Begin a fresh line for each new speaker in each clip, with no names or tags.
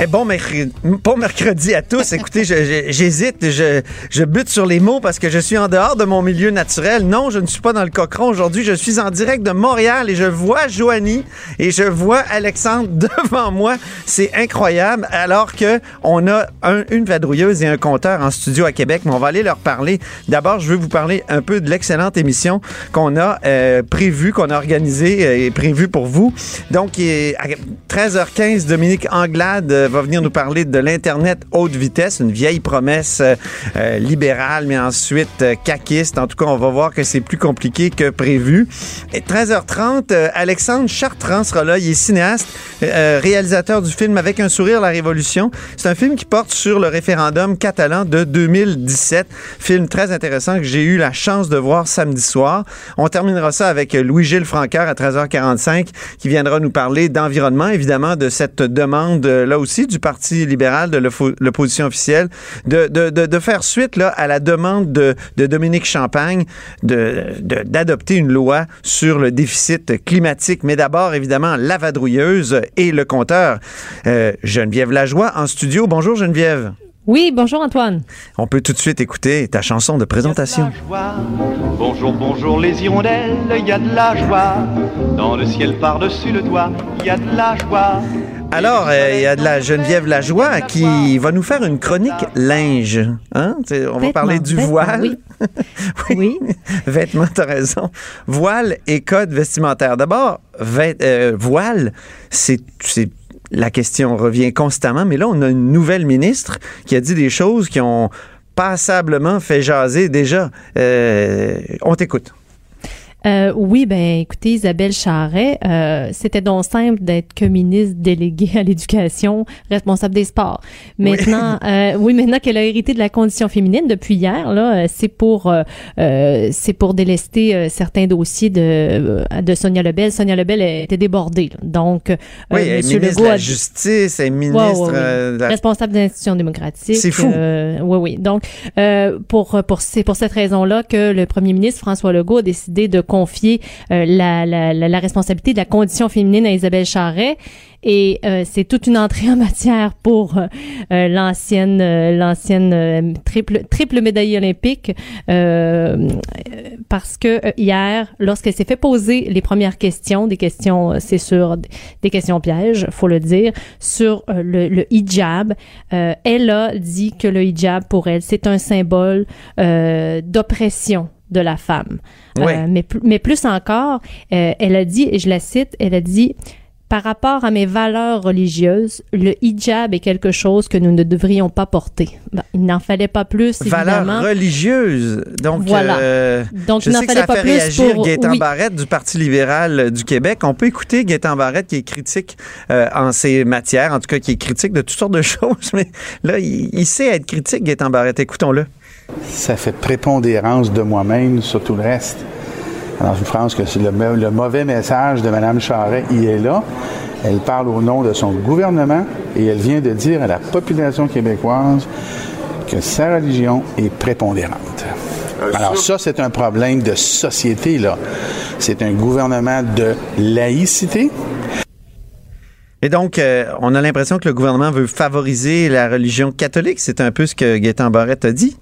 Eh, bon, mercredi, à tous. Écoutez, j'hésite, je, bute sur les mots parce que je suis en dehors de mon milieu naturel. Non, je ne suis pas dans le cochon aujourd'hui. Je suis en direct de Montréal et je vois Joanie et je vois Alexandre devant moi. C'est incroyable. Alors que on a un- une vadrouilleuse et un compteur en studio à Québec, mais on va aller leur parler. D'abord, je veux vous parler un peu de l'excellente émission qu'on a euh, prévue, qu'on a organisée euh, et prévue pour vous. Donc, il est à 13h15, Dominique Anglade euh, va venir nous parler de l'Internet haute vitesse, une vieille promesse euh, euh, libérale, mais ensuite euh, caquiste. En tout cas, on va voir que c'est plus compliqué que prévu. Et 13h30, euh, Alexandre Chartrand sera là. Il est cinéaste, euh, réalisateur du film Avec un sourire, la Révolution. C'est un film qui porte sur le référendum catalan de 2017. Film très intéressant que j'ai eu la chance de voir samedi soir. On terminera ça avec Louis-Gilles Francaire à 13h45 qui viendra nous parler d'environnement, évidemment, de cette demande euh, là aussi du Parti libéral, de l'oppo- l'opposition officielle, de, de, de, faire suite là, à la demande de, Dominique Champagne d'adopter une loi sur le déficit climatique. Mais d'abord, évidemment, la vadrouilleuse et le compteur. Euh, Geneviève Lajoie en studio. Bonjour Geneviève.
Oui, bonjour Antoine.
On peut tout de suite écouter ta chanson de présentation.
joie. Bonjour, bonjour les hirondelles, il y a de la joie. Dans le ciel par-dessus le toit, il y a de la joie.
Alors, euh, il y a de la Geneviève Lajoie qui va nous faire une chronique linge. Hein? C'est- On va parler du voile.
oui. Oui.
Vêtements, t'as raison. Voile et code vestimentaire. D'abord, euh, voile, c'est- la question revient constamment, mais là, on a une nouvelle ministre qui a dit des choses qui ont passablement fait jaser déjà. Euh, on t'écoute.
Euh, oui, ben écoutez, Isabelle Charret, euh, c'était donc simple d'être que ministre déléguée à l'éducation, responsable des sports. Maintenant, euh, oui, maintenant qu'elle a hérité de la condition féminine depuis hier, là, euh, c'est pour euh, euh, c'est pour délester euh, certains dossiers de de Sonia Lebel. Sonia Lebel était débordée, là. donc euh,
Oui, elle est
Monsieur
ministre
Legault
de la Justice, elle est
Ouais,
ministre
ouais, ouais.
de la-
responsable des institutions démocratiques.
C'est fou.
Euh, oui, oui. Donc, euh, pour pour c'est pour cette raison-là que le premier ministre François Legault a décidé de confier euh, la, la, la, responsabilité de la condition féminine à Isabelle Charret. Et euh, c'est toute une entrée en matière pour euh, l'ancienne l'ancienne triple triple médaille olympique parce que hier lorsqu'elle s'est fait poser les premières questions des questions c'est sur des questions pièges faut le dire sur le, le hijab elle a dit que le hijab pour elle c'est un symbole d'oppression de la femme. Euh, mais, mais plus encore, euh, elle a dit, et je la cite, elle a dit, par rapport à mes valeurs religieuses, le hijab est quelque chose que nous ne devrions pas porter. Ben, il n'en fallait pas plus, évidemment.
valeurs religieuses. Donc,
Voilà.
euh,
Donc,
je
il n'en
sais que ça
pas
fait
plus
réagir
pour-
Gaétan
oui.
Barrette du Parti libéral euh, du Québec. On peut écouter Gaétan Barrette qui est critique euh, en ces matières, en tout cas qui est critique de toutes sortes de choses, mais là, il, il sait être critique, Gaétan Barrette. Écoutons-le.
Ça fait prépondérance de moi-même sur tout le reste. Alors, je pense que c'est le, mau- le mauvais message de Mme Charret, il est là. Elle parle au nom de son gouvernement et elle vient de dire à la population québécoise que sa religion est prépondérante. Alors ça, c'est un problème de société, là. C'est un gouvernement de laïcité,
Et donc, euh, on a l'impression que le gouvernement veut favoriser la religion catholique. C'est un peu ce que Gaétan Barrette a dit.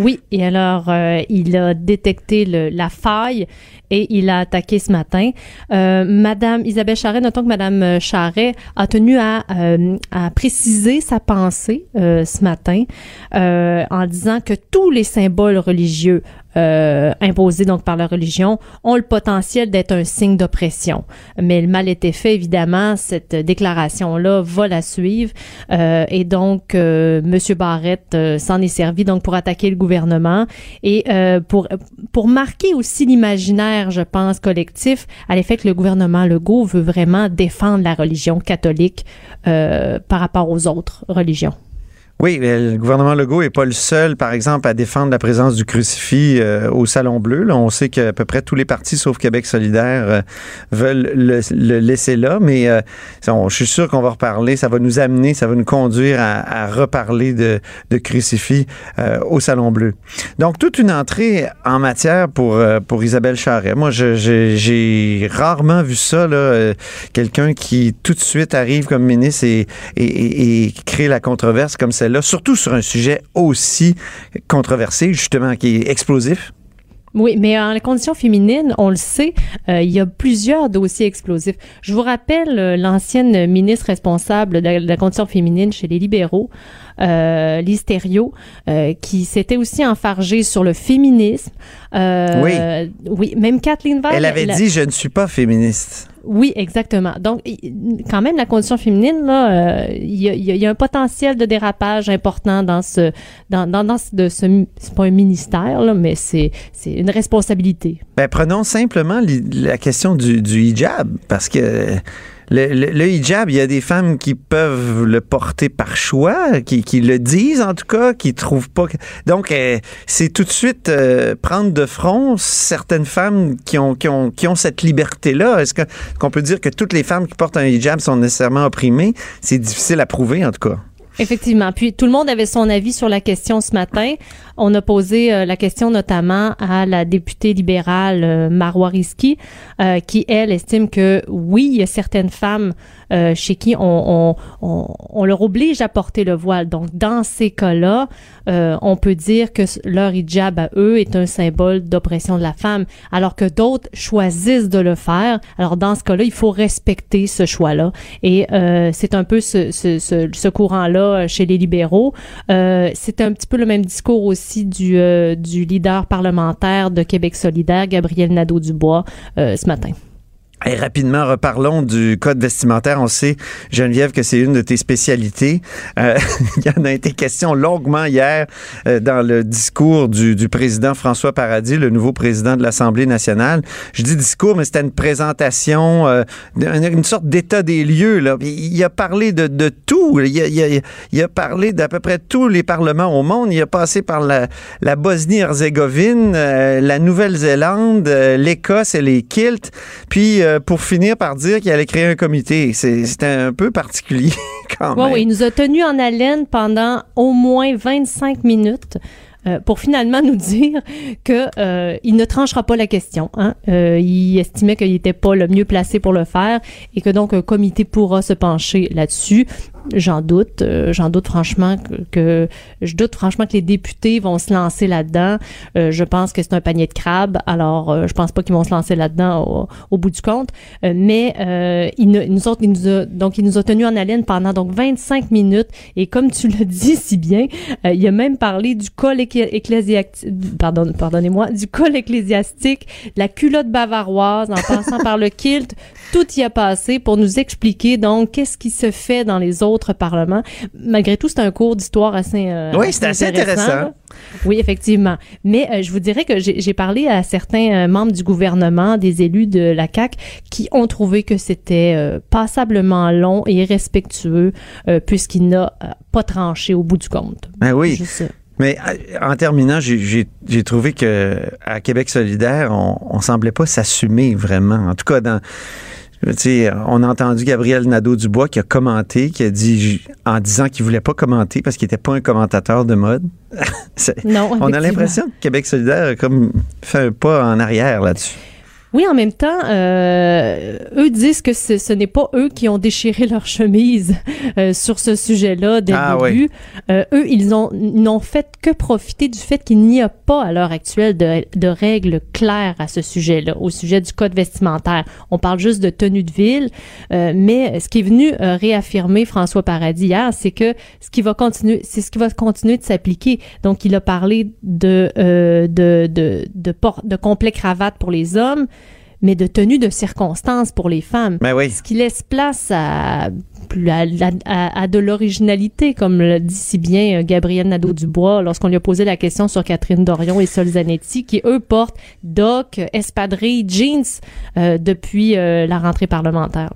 Oui, et alors euh, il a détecté le, la faille et il a attaqué ce matin. Euh, Madame Isabelle Charret, notons que Madame Charret a tenu à, euh, à préciser sa pensée euh, ce matin euh, en disant que tous les symboles religieux euh, imposés donc par la religion ont le potentiel d'être un signe d'oppression. Mais le mal était fait, évidemment, cette déclaration-là va la suivre. Euh, et donc, euh, M. Barrett euh, s'en est servi donc pour attaquer le gouvernement et euh, pour, pour marquer aussi l'imaginaire, je pense, collectif à l'effet que le gouvernement Legault veut vraiment défendre la religion catholique euh, par rapport aux autres religions.
Oui, le gouvernement Legault n'est pas le seul, par exemple, à défendre la présence du crucifix euh, au Salon Bleu. On sait qu'à peu près tous les partis, sauf Québec solidaire, euh, veulent le, laisser là. Mais euh, je suis sûr qu'on va reparler. Ça va nous amener, ça va nous conduire à, reparler de, crucifix au Salon Bleu. Donc, toute une entrée en matière pour, Isabelle Charret. Moi, j'ai rarement vu ça, quelqu'un qui tout de suite arrive comme ministre et crée la controverse comme celle surtout sur un sujet aussi controversé, justement, qui est explosif.
Oui, mais en les conditions féminines, on le sait, euh, il y a plusieurs dossiers explosifs. Je vous rappelle euh, l'ancienne ministre responsable de la, de la condition féminine chez les libéraux, euh, euh, qui s'était aussi enfargée sur le féminisme.
Oui.
Oui, même Kathleen Veil.
Elle avait dit, je ne suis pas féministe.
Oui, exactement. Donc, quand même, la condition féminine, là, il y, a, un potentiel de dérapage important dans ce, dans, dans, ce, de ce, c'est pas un ministère, là, mais c'est, c'est une responsabilité.
Ben, prenons simplement la question du hijab, parce que le, hijab, il y a des femmes qui peuvent le porter par choix, qui, qui le disent en tout cas, qui trouvent pas. Donc, euh, c'est tout de suite euh, prendre de front certaines femmes qui ont, qui ont, qui ont cette liberté-là. Est-ce qu'on peut dire que toutes les femmes qui portent un hijab sont nécessairement opprimées? C'est difficile à prouver en tout cas.
Effectivement. Puis tout le monde avait son avis sur la question ce matin. On a posé euh, la question notamment à la députée libérale euh, euh, qui elle estime que oui, il certaines femmes euh, chez qui on, on, on, on, leur oblige à porter le voile. Donc dans ces cas-là, euh, on peut dire que leur hijab à eux est un symbole d'oppression de la femme, alors que d'autres choisissent de le faire. Alors dans ce cas-là, il faut respecter ce choix-là. Et euh, c'est un peu ce, ce, ce, ce courant-là chez les libéraux. c'est un petit peu le même discours aussi du, euh, du leader parlementaire de Québec solidaire, Gabriel Nadeau-Dubois, euh, ce matin.
Et rapidement, reparlons du code vestimentaire. On sait, Geneviève, que c'est une de tes spécialités. Euh, il y en a été question longuement hier euh, dans le discours du, du, président François Paradis, le nouveau président de l'Assemblée nationale. Je dis discours, mais c'était une présentation, euh, une, sorte d'état des lieux. Là. Il a parlé de, de tout. Il a, il, il a parlé d'à peu près tous les parlements au monde. Il a passé par la, la Bosnie-Herzégovine, euh, la Nouvelle-Zélande, euh, l'Écosse et les kilts. Puis pour finir par dire qu'il allait créer un comité. C'était un peu particulier quand même.
Oui, il nous a tenus en haleine pendant au moins 25 minutes. Euh, pour finalement nous dire que euh, il ne tranchera pas la question. Hein. Euh, il estimait qu'il n'était pas le mieux placé pour le faire et que donc un comité pourra se pencher là-dessus. J'en doute, euh, j'en doute franchement que, que, je doute franchement que les députés vont se lancer là-dedans. Euh, je pense que c'est un panier de crabes, alors euh, je pense pas qu'ils vont se lancer là-dedans au, au, bout du compte. mais il, ne, nous autres, il nous a, donc il nous a tenus en haleine pendant donc 25 minutes et comme tu le dis si bien, il a même parlé du col ecclésiastique, pardon, pardonnez-moi, du col ecclésiastique, la culotte bavaroise, en passant par le kilt, tout y a passé pour nous expliquer donc qu'est-ce qui se fait dans les autres autres parlements. Malgré tout, c'est un cours d'histoire assez, euh,
oui, c'est assez intéressant. intéressant.
Oui, effectivement. Mais euh, je vous dirais que j'ai parlé à certains euh, membres du gouvernement, des élus de la CAC, qui ont trouvé que c'était passablement long et irrespectueux puisqu'il n'a pas tranché au bout du compte.
Ben oui. Juste, mais en terminant, j'ai trouvé que à Québec solidaire, on, on semblait pas s'assumer vraiment. En tout cas, dans on a entendu Gabriel Nadeau-Dubois qui a commenté, qui a dit en disant qu'il voulait pas commenter parce qu'il était pas un commentateur de mode.
non,
on a l'impression que Québec solidaire a comme fait un pas en arrière là-dessus.
Oui, en même temps, euh, eux disent que ce, n'est pas eux qui ont déchiré leur chemise euh, sur ce sujet-là dès
Ah
le début. Euh, eux, ils ont n'ont fait que profiter du fait qu'il n'y a pas à l'heure actuelle de, de règles claires à ce sujet-là, au sujet du code vestimentaire. On parle juste de tenue de ville, euh, mais ce qui est venu euh, réaffirmer François Paradis hier, c'est que ce qui va continuer, c'est ce qui va continuer de s'appliquer. Donc, il a parlé de euh, de de de, port- de complet cravate pour les hommes mais de tenue de circonstance pour les femmes.
Ben oui.
Ce qui laisse place à, à, à- à de l'originalité, comme le dit si bien euh, Gabriel Nadeau-Dubois lorsqu'on lui a posé la question sur Catherine Dorion et Sol Zanetti, qui eux portent doc, espadrilles, jeans euh, depuis euh, la rentrée parlementaire.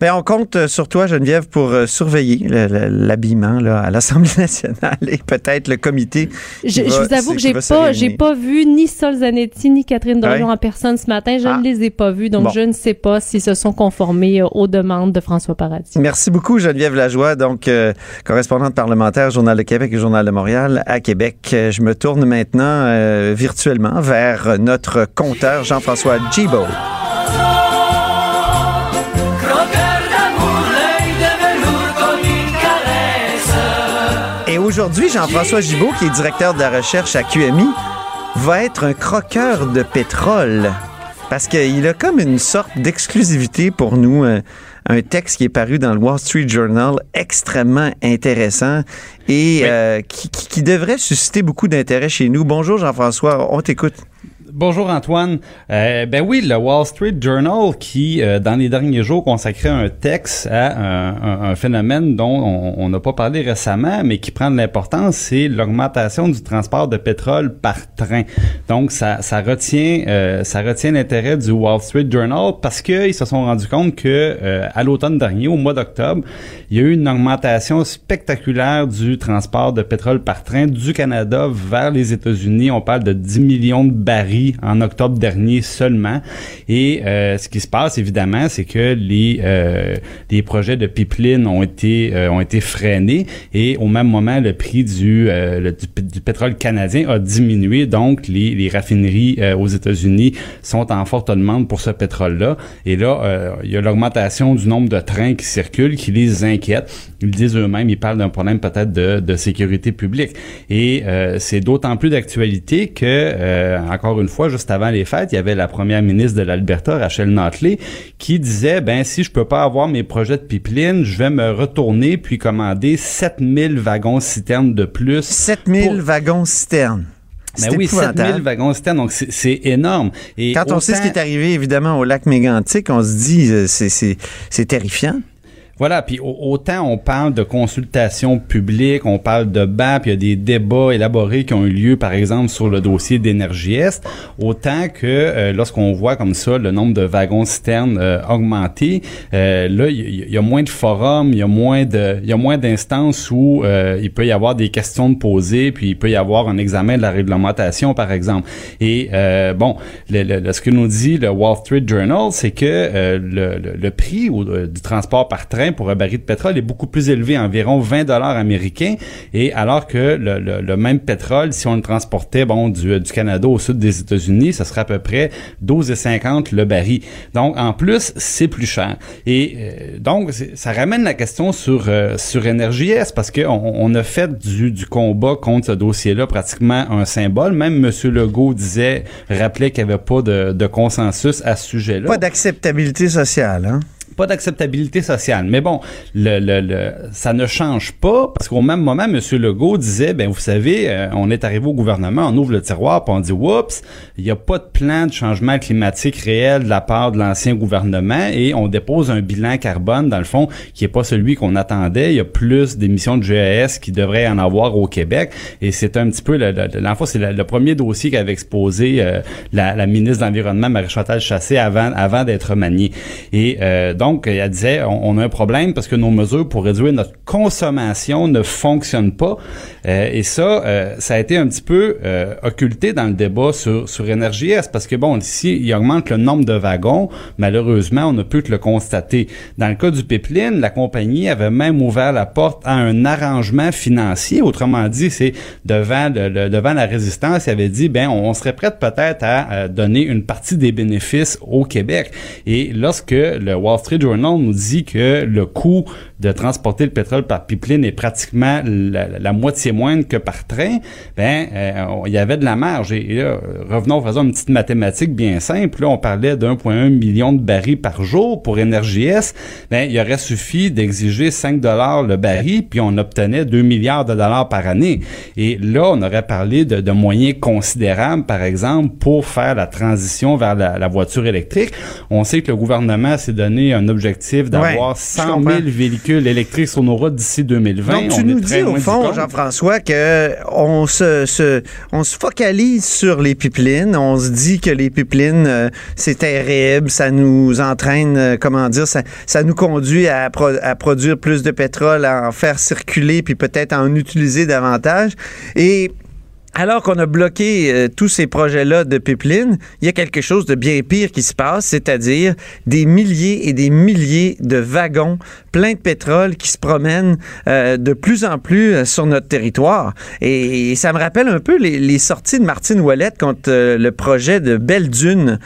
Ben, on compte euh, sur toi, Geneviève, pour euh, surveiller le- le- l'habillement à l'Assemblée nationale et peut-être le comité.
Je,
va-
je vous avoue que j'ai pas, j'ai pas vu ni Sol Zanetti ni Catherine Dorion
Ouais.
en personne ce matin. Je
Ah.
ne les ai pas vus, donc
Bon.
je ne sais pas s'ils se sont conformés euh, aux demandes de François Paradis.
Merci beaucoup, Geneviève Lajoie, donc euh, correspondante parlementaire, Journal de Québec et Journal de Montréal à Québec. Je me tourne maintenant euh, virtuellement vers notre compteur Jean-François Gibault. Aujourd'hui, Jean-François Gibault, qui est directeur de la recherche à QMI, va être un croqueur de pétrole. Parce qu'il a comme une sorte d'exclusivité pour nous, un texte qui est paru dans le Wall Street Journal extrêmement intéressant et euh, qui, qui- qui devrait susciter beaucoup d'intérêt chez nous. Bonjour Jean-François, on t'écoute.
Bonjour Antoine. Euh, ben oui, le Wall Street Journal qui, euh, dans les derniers jours, consacrait un texte à un, phénomène dont on- n'a pas parlé récemment, mais qui prend de l'importance, c'est l'augmentation du transport de pétrole par train. Donc ça, ça retient, euh, ça retient l'intérêt du Wall Street Journal parce qu'ils se sont rendus compte que euh, à l'automne dernier, au mois d'octobre, il y a eu une augmentation spectaculaire du transport de pétrole par train du Canada vers les États-Unis. On parle de 10 millions de barils en octobre dernier seulement. Et euh, ce qui se passe, évidemment, c'est que les, euh, les projets de pipeline ont été, euh, ont été freinés et au même moment, le prix du, euh, le- du, pétrole canadien a diminué. Donc, les, les raffineries euh, aux États-Unis sont en forte demande pour ce pétrole-là. Et là, euh, il y a l'augmentation du nombre de trains qui circulent qui les inquiète. Ils disent eux-mêmes, ils parlent d'un problème peut-être de, de sécurité publique. Et c'est d'autant plus d'actualité que, encore une fois, juste avant les fêtes, il y avait la première ministre de l'Alberta, Rachel Notley, qui disait, ben si je peux pas avoir mes projets de pipeline, je vais me retourner puis commander 7000 wagons citernes de plus.
7000
Pour-
wagons citernes.
Ben oui,
épouvantable.
7000 wagons citernes, donc c'est- énorme. Et
Quand on sait ce qui est arrivé, évidemment, au lac Mégantic, on se dit, euh, c'est terrifiant.
Voilà, puis au- autant on parle de consultation publique, on parle de BAP, il y a des débats élaborés qui ont eu lieu, par exemple, sur le dossier d'énergie Est, autant que euh, lorsqu'on voit comme ça le nombre de wagons citernes euh, augmenter, euh, là, il y, a moins de forums, il y a moins de, il y a moins d'instances où euh, il peut y avoir des questions de poser, puis il peut y avoir un examen de la réglementation, par exemple. Et euh, bon, le, le- ce que nous dit le Wall Street Journal, c'est que euh, le, le- prix du transport par train pour un baril de pétrole est beaucoup plus élevé, environ 20 dollars américains, et alors que le, même pétrole, si on le transportait bon du, du Canada au sud des États-Unis, ça serait à peu près 12,50 le baril. Donc en plus, c'est plus cher. Et euh, donc ça ramène la question sur euh, sur Énergie S parce que on, on a fait du, du combat contre ce dossier-là pratiquement un symbole. Même M. Legault disait, rappelait qu'il n'y avait pas de, de consensus à ce sujet-là
Pas d'acceptabilité sociale, hein?
D'acceptabilité sociale. Mais bon, le, le, le- ça ne change pas parce qu'au même moment, M. Legault disait, ben vous savez, euh, on est arrivé au gouvernement, on ouvre le tiroir, puis on dit, oups, il n'y a pas de plan de changement climatique réel de la part de l'ancien gouvernement et on dépose un bilan carbone, dans le fond, qui est pas celui qu'on attendait. Il y a plus d'émissions de GES qui devrait en avoir au Québec et c'est un petit peu, le, le, c'est le, le premier dossier qu'avait exposé euh, la, la ministre de l'Environnement, Marie-Chantal Chassé, avant, avant d'être maniée. Et euh, donc, donc, elle disait, on, on, a un problème parce que nos mesures pour réduire notre consommation ne fonctionnent pas. Euh, et ça, euh, ça a été un petit peu euh, occulté dans le débat sur, sur S parce que, bon, ici, il augmente le nombre de wagons. Malheureusement, on ne peut que le constater. Dans le cas du pipeline, la compagnie avait même ouvert la porte à un arrangement financier. Autrement dit, c'est devant, le, devant la résistance, il avait dit, ben, on, serait prêt peut-être à donner une partie des bénéfices au Québec. Et lorsque le Wall Street Journal nous dit que le coût de transporter le pétrole par pipeline est pratiquement la, moitié moindre que par train, ben euh, il y avait de la marge. Et, là, revenons, faisons une petite mathématique bien simple. Là, on parlait d'1,1 million de barils par jour pour NRJS. Ben, il aurait suffi d'exiger 5 dollars le baril, puis on obtenait 2 milliards de dollars par année. Et là, on aurait parlé de, de moyens considérables, par exemple, pour faire la transition vers la, la voiture électrique. On sait que le gouvernement s'est donné un objectif d'avoir 100 000 véhicules électriques sur nos routes d'ici 2020.
Donc, tu nous dis, au fond, Jean-François, que on se, se, on se focalise sur les pipelines. On se dit que les pipelines, euh, c'est terrible. Ça nous entraîne, euh, comment dire, ça, ça nous conduit à, à produire plus de pétrole, à en faire circuler, puis peut-être à en utiliser davantage. Et alors qu'on a bloqué euh, tous ces projets-là de pipeline, il y a quelque chose de bien pire qui se passe, c'est-à-dire des milliers et des milliers de wagons pleins de pétrole qui se promènent euh, de plus en plus euh, sur notre territoire. Et, ça me rappelle un peu les, sorties de Martine Ouellette contre le projet de Belle Dune,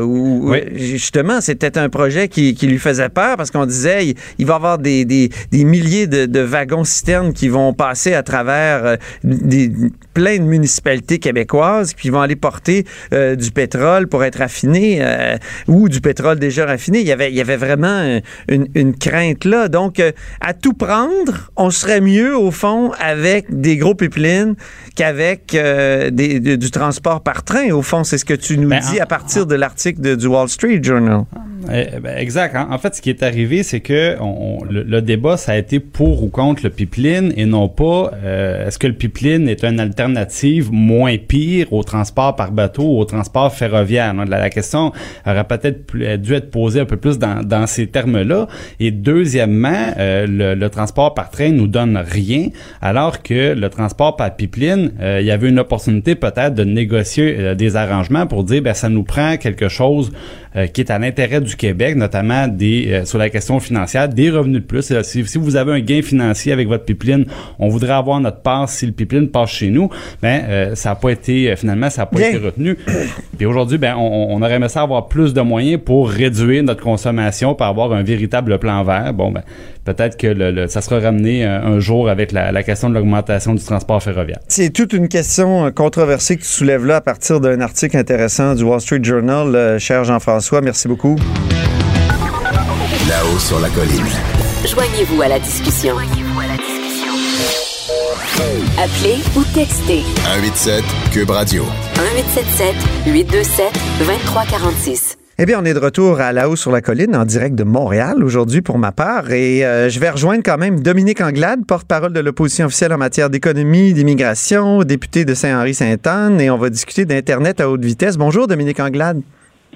où justement c'était un projet qui, lui faisait peur parce qu'on disait il, va y avoir des, des, milliers de, de wagons citernes qui vont passer à travers des plein de municipalités québécoises qui vont aller porter euh, du pétrole pour être raffiné euh, ou du pétrole déjà raffiné. Il y avait, il y avait vraiment euh, une, crainte là. Donc, à tout prendre, on serait mieux, au fond, avec des gros pipelines qu'avec du transport par train. Au fond, c'est ce que tu nous ben, dis à partir de l'article du Wall Street Journal.
Eh, ben, exact. En, fait, ce qui est arrivé, c'est que le, débat, ça a été pour ou contre le pipeline et non pas est-ce que le pipeline est un alternative moins pire au transport par bateau au transport ferroviaire. La, question aurait peut-être dû être posée un peu plus dans, ces termes-là. Et deuxièmement, euh, le, transport par train nous donne rien, alors que le transport par pipeline, euh, il y avait une opportunité peut-être de négocier euh, des arrangements pour dire, ben ça nous prend quelque chose euh, qui est à l'intérêt du Québec, notamment des euh, sur la question financière, des revenus de plus. Euh, si, si, vous avez un gain financier avec votre pipeline, on voudrait avoir notre part si le pipeline passe chez nous. Ben ça n'a pas été finalement ça n'a pas été retenu. Puis aujourd'hui, ben on, on, aurait aimé ça avoir plus de moyens pour réduire notre consommation, pour avoir un véritable plan vert. Bon ben peut-être que le, ça sera ramené un, jour avec la, la question de l'augmentation du transport ferroviaire.
C'est toute une question controversée que tu soulèves là à partir d'un article intéressant du Wall Street Journal, cher Jean-François. Merci beaucoup.
Là-haut sur la colline.
Joignez-vous à la discussion. Appelez ou textez.
187 Cube Radio.
1877 827 2346.
Eh bien, on est de retour à La Haut sur la colline en direct de Montréal aujourd'hui pour ma part et euh, je vais rejoindre quand même Dominique Anglade, porte-parole de l'opposition officielle en matière d'économie, d'immigration, député de Saint-Henri-Sainte-Anne et on va discuter d'Internet à haute vitesse. Bonjour Dominique Anglade.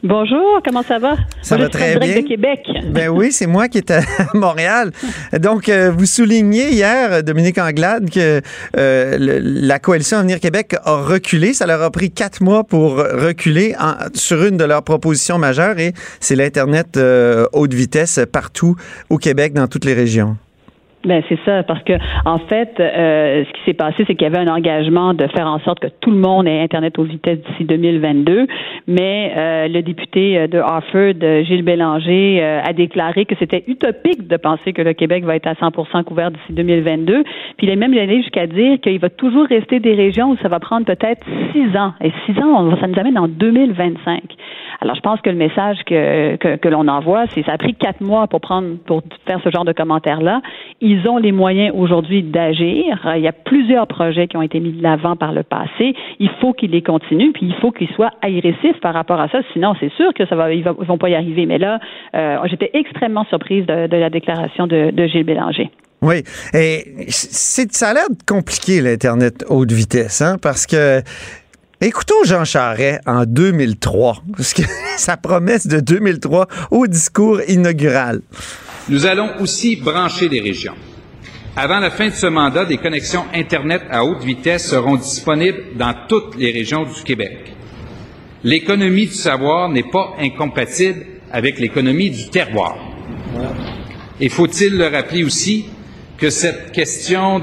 Bonjour, comment ça va?
Ça va très bien.
de Québec.
Ben oui, c'est moi qui est à Montréal. Donc, euh, vous soulignez hier, Dominique Anglade, que euh, la coalition Avenir Québec a reculé. Ça leur a pris quatre mois pour reculer sur une de leurs propositions majeures et c'est l'Internet euh, haute vitesse partout au Québec, dans toutes les régions.
Ben c'est ça, parce que en fait, euh, ce qui s'est passé, c'est qu'il y avait un engagement de faire en sorte que tout le monde ait Internet aux vitesses d'ici 2022, mais euh, le député euh, de Harford, Gilles Bélanger, a déclaré que c'était utopique de penser que le Québec va être à 100% couvert d'ici 2022. Puis il est même allé jusqu'à dire qu'il va toujours rester des régions où ça va prendre peut-être six ans. Et six ans, ça nous amène en 2025. Alors je pense que le message que, que, l'on envoie, c'est ça a pris quatre mois pour prendre pour faire ce genre de commentaires-là. Ils ont les moyens aujourd'hui d'agir. Il y a plusieurs projets qui ont été mis de l'avant par le passé. Il faut qu'ils les continuent, puis il faut qu'ils soient agressifs par rapport à ça. Sinon, c'est sûr que ça va, ils vont pas y arriver. Mais là, euh, j'étais extrêmement surprise de, la déclaration de, Gilles Bélanger.
Oui, et ça a l'air compliqué l'Internet haute vitesse, hein, parce que Écoutons Jean Charest en 2003, parce que sa promesse de 2003 au discours inaugural.
Nous allons aussi brancher les régions. Avant la fin de ce mandat, des connexions Internet à haute vitesse seront disponibles dans toutes les régions du Québec. L'économie du savoir n'est pas incompatible avec l'économie du terroir. Et faut-il le rappeler aussi que cette question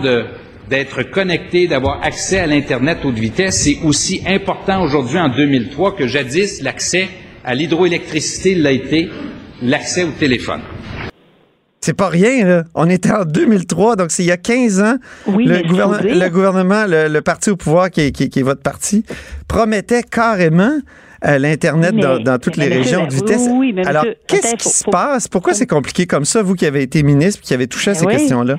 d'être connecté, d'avoir accès à l'Internet haute vitesse, c'est aussi important aujourd'hui en 2003 que jadis l'accès à l'hydroélectricité l'a été, l'accès au téléphone.
C'est pas rien, là. On était en 2003, donc c'est il y a 15 ans.
Oui,
le, gouvernement, le gouvernement, le, le parti au pouvoir, qui est, qui est- qui est votre parti, promettait carrément euh, l'Internet dans, dans toutes
mais
les
monsieur,
régions de vitesse.
oui,
Alors, qu'est-ce qui
faut-
se
faut-
passe? Pourquoi c'est compliqué comme ça, vous qui avez été ministre et qui avez touché à ces
Oui.
questions-là?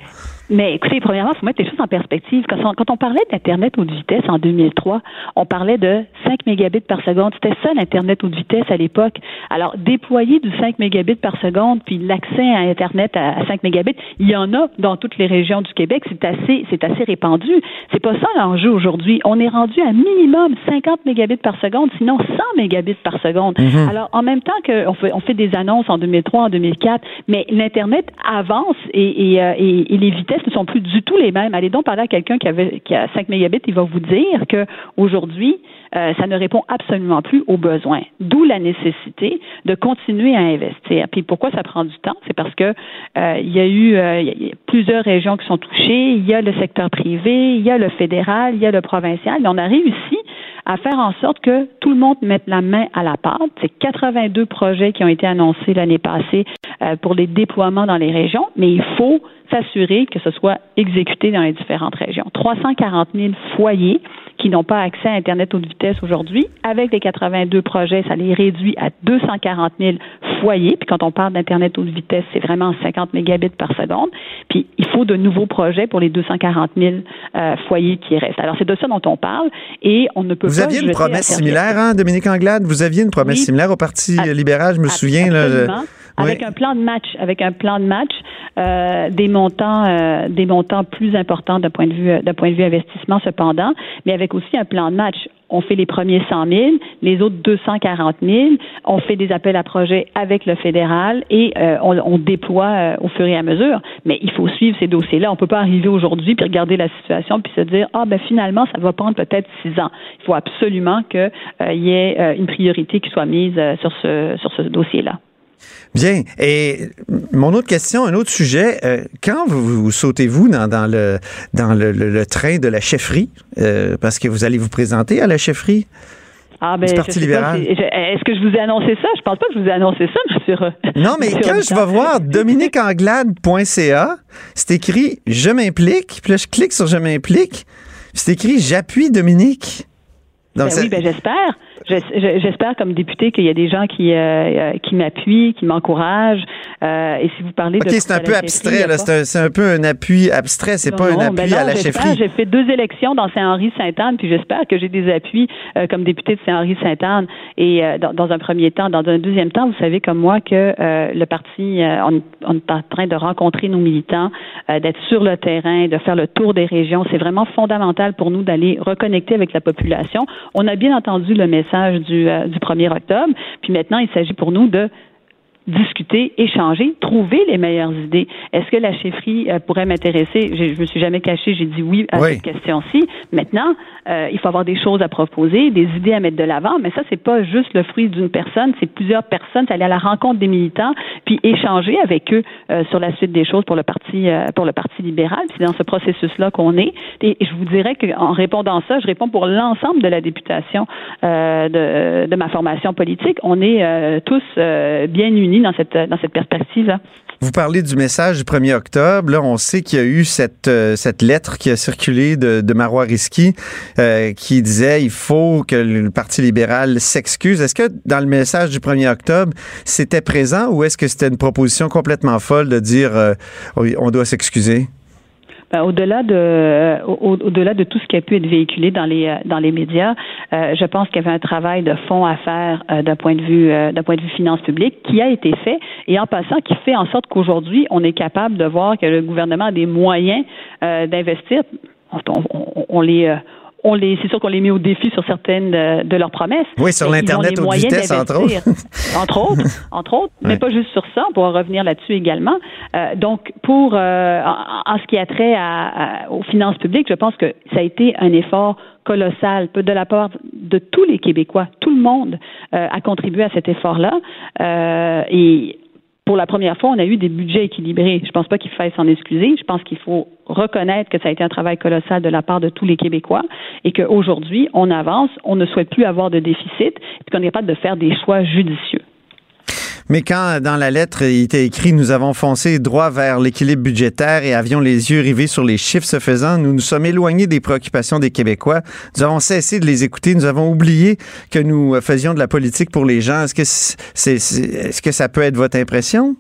Mais écoutez, premièrement, il faut mettre les choses en perspective. Quand on, quand on parlait d'Internet haute vitesse en 2003, on parlait de 5 mégabits par seconde. C'était ça l'Internet haute vitesse à l'époque. Alors, déployer du 5 mégabits par seconde, puis l'accès à Internet à, à 5 mégabits, il y en a dans toutes les régions du Québec. C'est assez, c'est assez répandu. C'est pas ça l'enjeu aujourd'hui. On est rendu à minimum 50 mégabits par seconde, sinon 100 mégabits par seconde. Alors, en même temps qu'on fait, on fait des annonces en 2003, en 2004, mais l'Internet avance et, et, euh, et- et les vitesses ne sont plus du tout les mêmes. Allez donc parler à quelqu'un qui, a 5 mégabits, il va vous dire que aujourd'hui, euh, ça ne répond absolument plus aux besoins. D'où la nécessité de continuer à investir. Puis pourquoi ça prend du temps? C'est parce que euh, il y a eu euh, il y a plusieurs régions qui sont touchées, il y a le secteur privé, il y a le fédéral, il y a le provincial, on a réussi à faire en sorte que tout le monde mette la main à la pâte. C'est 82 projets qui ont été annoncés l'année passée euh, pour les déploiements dans les régions, mais il faut s'assurer que ce soit exécuté dans les différentes régions. 340 000 foyers qui n'ont pas accès à Internet haute vitesse aujourd'hui. Avec les 82 projets, ça les réduit à 240 000 foyers. Puis quand on parle d'Internet haute vitesse, c'est vraiment 50 mégabits par seconde. Puis il faut de nouveaux projets pour les 240 000 euh, foyers qui restent. Alors c'est de ça dont on parle et on ne peut
Vous
pas
aviez une promesse similaire, hein, Dominique Anglade? Vous aviez une promesse
Oui.
similaire au Parti libéral, je me souviens. Là.
Avec
Oui.
un plan de match, avec un plan de match, euh, des montants, euh, des montants plus importants d'un point de vue, d'un point de vue investissement cependant, mais avec aussi un plan de match. On fait les premiers 100 000, les autres 240 000. On fait des appels à projets avec le fédéral et euh, on, déploie euh, au fur et à mesure. Mais il faut suivre ces dossiers-là. On peut pas arriver aujourd'hui puis regarder la situation puis se dire ah ben finalement ça va prendre peut-être six ans. Il faut absolument que euh, y ait euh, une priorité qui soit mise sur ce sur ce dossier-là.
Bien. Et mon autre question, un autre sujet. euh, quand vous, vous sautez-vous dans, dans le dans le, le- le train de la chefferie, euh, parce que vous allez vous présenter à la chefferie?
Ah ben,
Parti libéral.
si- Est-ce que je vous ai annoncé ça? Je pense pas que je vous ai annoncé ça, monsieur.
Non, mais
monsieur
quand je vais voir dominiqueanglade.ca, c'est écrit Je m'implique, puis là, je clique sur Je m'implique, c'est écrit J'appuie Dominique. Donc,
Ben oui, ben j'espère. Je- je- J'espère comme député qu'il y a des gens qui euh, euh, qui m'appuient, qui m'encouragent. Euh, et si vous parlez
OK,
de
c'est un peu abstrait, là. C'est un, un peu un appui abstrait, c'est pas un
non, ben
appui
non,
à la chefferie.
J'ai fait deux élections dans Saint-Henri-Sainte-Anne, puis j'espère que j'ai des appuis euh, comme député de Saint-Henri-Sainte-Anne. Et euh, dans, dans un premier temps, dans un deuxième temps, vous savez comme moi que euh, le parti, euh, on, on est en train de rencontrer nos militants, euh, d'être sur le terrain, de faire le tour des régions. C'est vraiment fondamental pour nous d'aller reconnecter avec la population. On a bien entendu le message du, euh, du 1er octobre, puis maintenant, il s'agit pour nous de discuter, échanger, trouver les meilleures idées. Est-ce que la chefferie euh, pourrait m'intéresser? Je, je me suis jamais cachée, j'ai dit oui à
Oui.
cette question-ci. Maintenant, euh, il faut avoir des choses à proposer, des idées à mettre de l'avant, mais ça, c'est pas juste le fruit d'une personne, c'est plusieurs personnes, c'est aller à la rencontre des militants, puis échanger avec eux euh, sur la suite des choses pour le parti euh, pour le Parti libéral. C'est dans ce processus-là qu'on est. Et je vous dirais qu'en répondant à ça, je réponds pour l'ensemble de la députation euh, de, de ma formation politique. On est euh, tous euh, bien unis dans cette perspective-là.
Vous parlez du message du 1er octobre. Là, on sait qu'il y a eu cette, euh, cette lettre qui a circulé de, Marois Risky euh, qui disait il faut que le Parti libéral s'excuse. Est-ce que dans le message du 1er octobre, c'était présent ou est-ce que c'était une proposition complètement folle de dire euh, on doit s'excuser?
Ben, au-delà de euh, au- au-delà de tout ce qui a pu être véhiculé dans les euh, dans les médias, euh, je pense qu'il y avait un travail de fond à faire euh, d'un point de vue euh, d'un point de vue finance publique qui a été fait et en passant qui fait en sorte qu'aujourd'hui on est capable de voir que le gouvernement a des moyens euh, d'investir. On, on- on- les on les, c'est sûr qu'on les met au défi sur certaines de, de leurs promesses.
Oui, sur l'Internet
moyens
vitesse, entre autres.
entre autres, entre autres, mais pas juste sur ça. On pourra revenir là-dessus également. Euh, donc, pour euh, en, en ce qui a trait à, à- aux finances publiques, je pense que ça a été un effort colossal de la part de tous les Québécois. Tout le monde euh, a contribué à cet effort-là. Euh, et pour la première fois, on a eu des budgets équilibrés. Je pense pas qu'il faille s'en excuser. Je pense qu'il faut reconnaître que ça a été un travail colossal de la part de tous les Québécois et qu'aujourd'hui, on avance, on ne souhaite plus avoir de déficit et qu'on est capable de faire des choix judicieux.
Mais quand dans la lettre il était écrit nous avons foncé droit vers l'équilibre budgétaire et avions les yeux rivés sur les chiffres, ce faisant, nous nous sommes éloignés des préoccupations des Québécois. Nous avons cessé de les écouter. Nous avons oublié que nous faisions de la politique pour les gens. Est-ce que c'est, c'est- est-ce que ça peut être votre impression?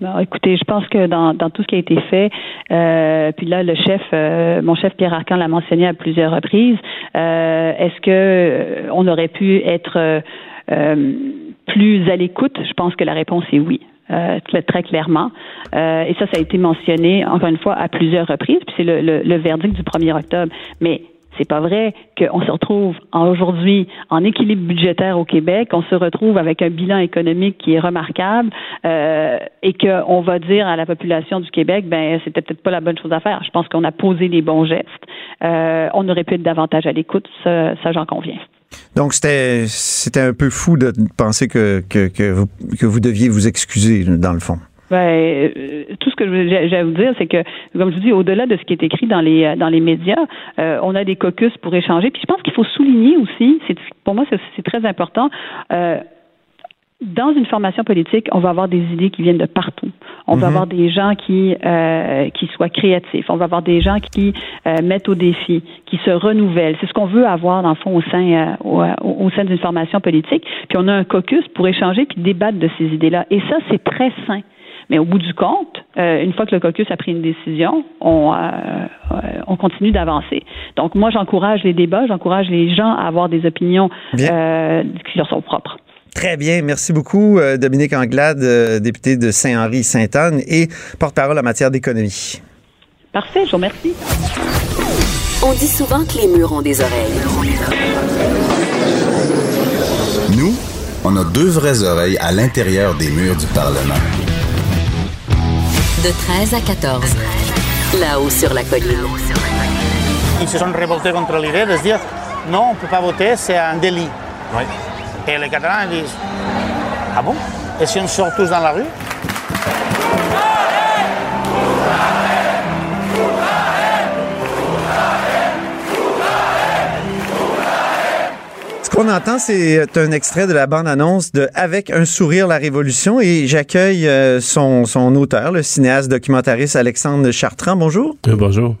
Non, écoutez, je pense que dans, dans tout ce qui a été fait, euh, puis là, le chef, euh, mon chef Pierre Arcan l'a mentionné à plusieurs reprises. euh, Est-ce que euh, on aurait pu être euh, euh, plus à l'écoute? Je pense que la réponse est oui. euh, très, clairement. Euh, et ça, ça a été mentionné, encore une fois, à plusieurs reprises, puis c'est le, le, le verdict du 1er octobre. Mais c'est pas vrai qu'on se retrouve aujourd'hui en équilibre budgétaire au Québec, on se retrouve avec un bilan économique qui est remarquable euh, et qu'on va dire à la population du Québec, ben c'était peut-être pas la bonne chose à faire. Je pense qu'on a posé les bons gestes. Euh, on aurait pu être davantage à l'écoute, ça, ça j'en conviens.
Donc, c'était, un peu fou de penser que, que, que, vous, deviez vous excuser, dans le fond.
Ben, euh, tout ce que j'ai à vous dire, c'est que, comme je vous dis, au-delà de ce qui est écrit dans les euh, dans les médias, euh, on a des caucus pour échanger. Puis je pense qu'il faut souligner aussi, pour moi c'est très important. dans une formation politique, on va avoir des idées qui viennent de partout. On va
Mhm.
avoir des gens qui euh, qui soient créatifs. On va avoir des gens qui euh, mettent au défi, qui se renouvellent. C'est ce qu'on veut avoir dans le fond au sein euh, au, sein d'une formation politique. Puis on a un caucus pour échanger puis débattre de ces idées-là. Et ça, c'est très sain. Mais au bout du compte, euh, une fois que le caucus a pris une décision, on, euh, euh, on continue d'avancer. Donc moi, j'encourage les débats, j'encourage les gens à avoir des opinions euh, qui leur sont propres.
Très bien. Merci beaucoup, euh, Dominique Anglade, euh, député de Saint-Henri-Sainte-Anne et porte-parole en matière d'économie.
Parfait, je vous remercie.
On dit souvent que les murs ont des oreilles.
Nous, on a deux vraies oreilles à l'intérieur des murs du Parlement.
De 13 à 14. Là-haut sur la colline.
Ils se sont révoltés contre l'idée de se dire non, on ne peut pas voter, c'est un délit. Et les Catalans ils disent Ah bon? Et si on sort tous dans la rue?
Ce qu'on entend, c'est un extrait de la bande-annonce de Avec un sourire, la révolution et j'accueille euh, son, son auteur, le cinéaste documentariste Alexandre Chartrand. Bonjour.
bonjour.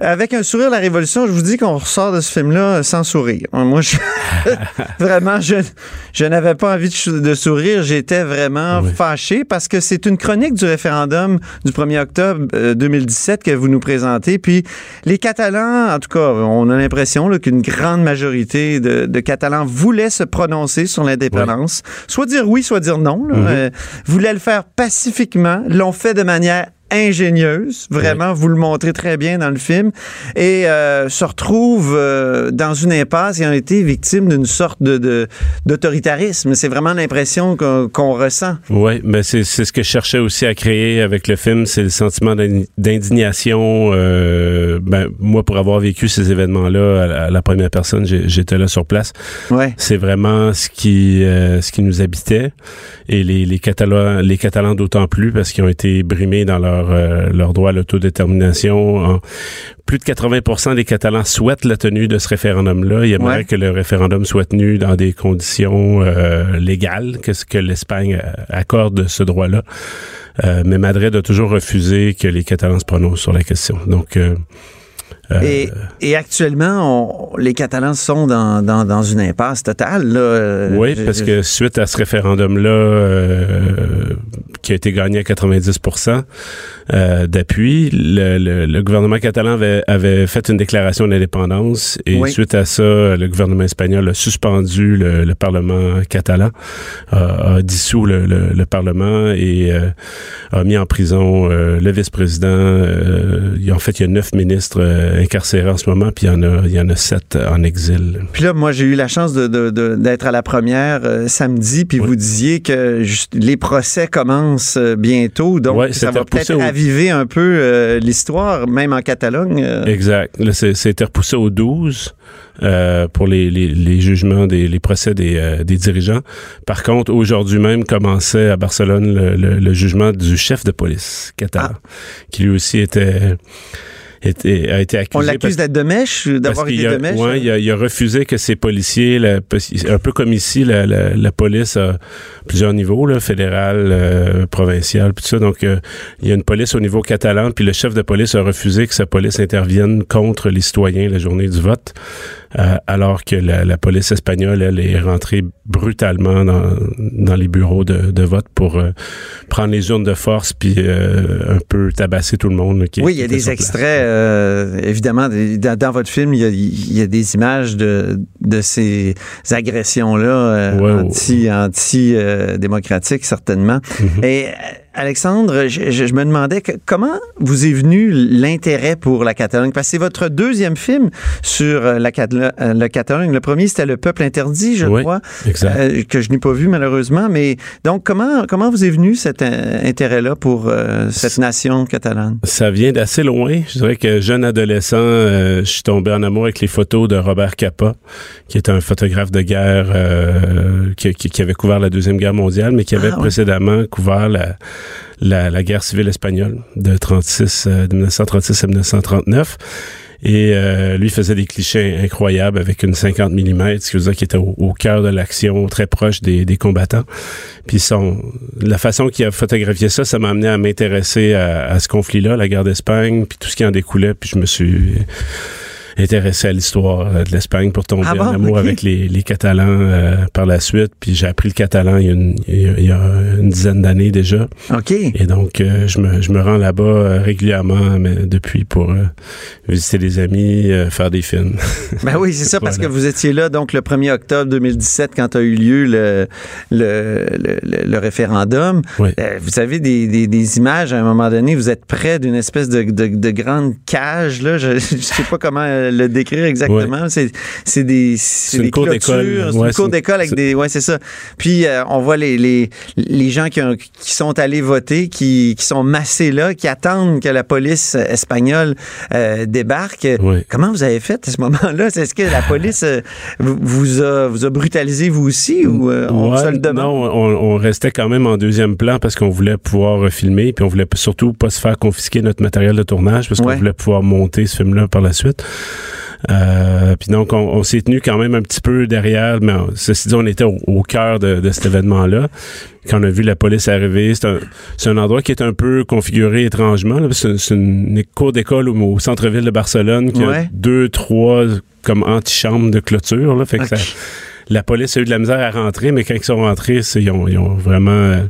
Avec un sourire, la révolution, je vous dis qu'on ressort de ce film-là sans sourire. Moi, je- vraiment, je, je n'avais pas envie de, sourire. J'étais vraiment fâché parce que c'est une chronique du référendum du 1er octobre euh, 2017 que vous nous présentez. Puis les Catalans, en tout cas, on a l'impression qu'une grande majorité de, de Catalans voulaient se prononcer sur l'indépendance. Soit dire oui, soit dire non. Là.
Mhm.
Euh, voulaient le faire pacifiquement, l'ont fait de manière ingénieuse, vraiment, vous le montrez très bien dans le film, et euh, se retrouvent euh, dans une impasse et ont été victimes d'une sorte de, d'autoritarisme. C'est vraiment l'impression qu'on, ressent.
Oui, mais c'est c'est ce que je cherchais aussi à créer avec le film, c'est le sentiment d'in- d'indignation. euh, ben, moi, pour avoir vécu ces événements-là à, la- à la première personne, j'étais là sur place.
Ouais.
C'est vraiment ce qui ce qui nous habitait et les, les Catalans les Catalans d'autant plus parce qu'ils ont été brimés dans leur euh, leur droit à l'autodétermination. En- plus de 80% des Catalans souhaitent la tenue de ce référendum-là. Ils aimeraient
Ouais.
que le référendum soit tenu dans des conditions euh, légales, que ce que l'Espagne accorde ce droit-là. Euh, mais Madrid a toujours refusé que les Catalans se prononcent sur la question. Donc, euh,
Et, et actuellement, on- les Catalans sont dans, dans, dans une impasse totale. Là. Euh,
oui,
je-
parce
je-
que suite à ce référendum-là, euh, qui a été gagné à 90 euh, d'appui, le, le- le gouvernement catalan avait, avait fait une déclaration d'indépendance et
Oui.
suite à ça, le gouvernement espagnol a suspendu le, le Parlement catalan, a, a dissous le, le- le Parlement et euh, a mis en prison euh, le vice-président. euh, en fait, il y a neuf ministres euh, incarcérés en ce moment, puis il y en a, il y en a sept en exil.
Puis là, moi, j'ai eu la chance de, de- de- d'être à la première euh, samedi, puis vous disiez que juste, les procès commencent euh, bientôt, donc
Ouais,
ça va peut-être raviver un peu euh, l'histoire, même en Catalogne. euh.
Exact. Là, c'est- c'était repoussé au 12 euh, pour les, les, les jugements, des, les procès des, euh, des dirigeants. Par contre, aujourd'hui même commençait à Barcelone le, le- le jugement du chef de police catalan, qui lui aussi était, était a été accusé.
On l'accuse d'être de mèche, d'avoir été
a-
de mèche.
il, a, il a refusé que ses policiers, la- un peu comme ici, la, la- la police a plusieurs niveaux, là, fédéral, euh, provincial, puis tout ça. Donc, euh, il y a une police au niveau catalan, puis le chef de police a refusé que sa police intervienne contre les citoyens la journée du vote, euh, alors que la, la police espagnole, elle, est rentrée brutalement dans, dans les bureaux de, de vote pour euh, prendre les urnes de force, puis euh, un peu tabasser tout le monde. qui-
Oui, il y a des extraits, euh, évidemment, dans, dans votre film, il y a, il y a des images de, de ces agressions-là euh,
Ouais, ouais.
anti, anti euh, démocratiques, certainement.
Mhm.
Et euh, Alexandre, je, je- je me demandais que- comment vous est venu l'intérêt pour la Catalogne, parce que c'est votre deuxième film sur euh, la, euh, la Catalogne. Le premier, c'était Le Peuple interdit, je
Oui,
crois,
exact.
euh, que je n'ai pas vu malheureusement. Mais donc, comment, comment vous est venu cet intérêt-là pour euh, cette nation catalane?
Ça vient d'assez loin. Je dirais que jeune adolescent, euh, je suis tombé en amour avec les photos de Robert Capa, qui est un photographe de guerre euh, qui, avait couvert la Deuxième Guerre mondiale, mais qui avait
Ah,
précédemment couvert la, la, la guerre civile espagnole de, 36, euh, de 1936 à 1939. Et euh, lui faisait des clichés incroyables avec une 50 mm, ce qui était au, au cœur de l'action, très proche des, des combattants. Puis son, la façon qu'il a photographié ça, ça m'a amené à m'intéresser à, à ce conflit-là, la guerre d'Espagne, puis tout ce qui en découlait. Puis je me suis intéressé à l'histoire euh, de l'Espagne pour tomber
Ah bon?
en amour avec les, les Catalans euh, par la suite. Puis j'ai appris le catalan il y a une, il y a- une dizaine d'années déjà.
OK.
Et donc, euh, je, me, je me rends là-bas régulièrement mais depuis pour euh, visiter des amis, faire des films.
Ben oui, c'est ça, parce que vous étiez là, donc, le 1er octobre 2017, quand a eu lieu le, le, le, le- référendum.
Oui.
Vous avez des, des, des images, à un moment donné, vous êtes près d'une espèce de, de, de grande cage, là. Je, je sais pas comment le décrire exactement. C'est, c'est des, des
cour
clôtures.
d'école.
C'est
Ouais,
une cour d'école avec des, ouais, c'est ça. Puis, euh, on voit les, les, les gens qui, ont- qui sont allés voter, qui, qui sont massés là, qui attendent que la police espagnole euh, débarque. Comment vous avez fait à ce moment-là? Est-ce que la police euh, vous, a, vous a brutalisé vous aussi ou on
Ouais,
se le demande?
non, on, on restait quand même en deuxième plan parce qu'on voulait pouvoir filmer, puis on voulait surtout pas se faire confisquer notre matériel de tournage parce qu'on voulait pouvoir monter ce film-là par la suite. Euh, puis donc, on, on s'est tenu quand même un petit peu derrière, mais ceci dit, on était au, au cœur de, de cet événement-là. Quand on a vu la police arriver, c'est un, c'est un endroit qui est un peu configuré étrangement. là, parce que C'est c'est une cour d'école au, au centre-ville de Barcelone qui
Ouais.
a deux, trois comme antichambres de clôture. Là, fait que ça, la police a eu de la misère à rentrer, mais quand ils sont rentrés, ils ont, ils ont vraiment euh,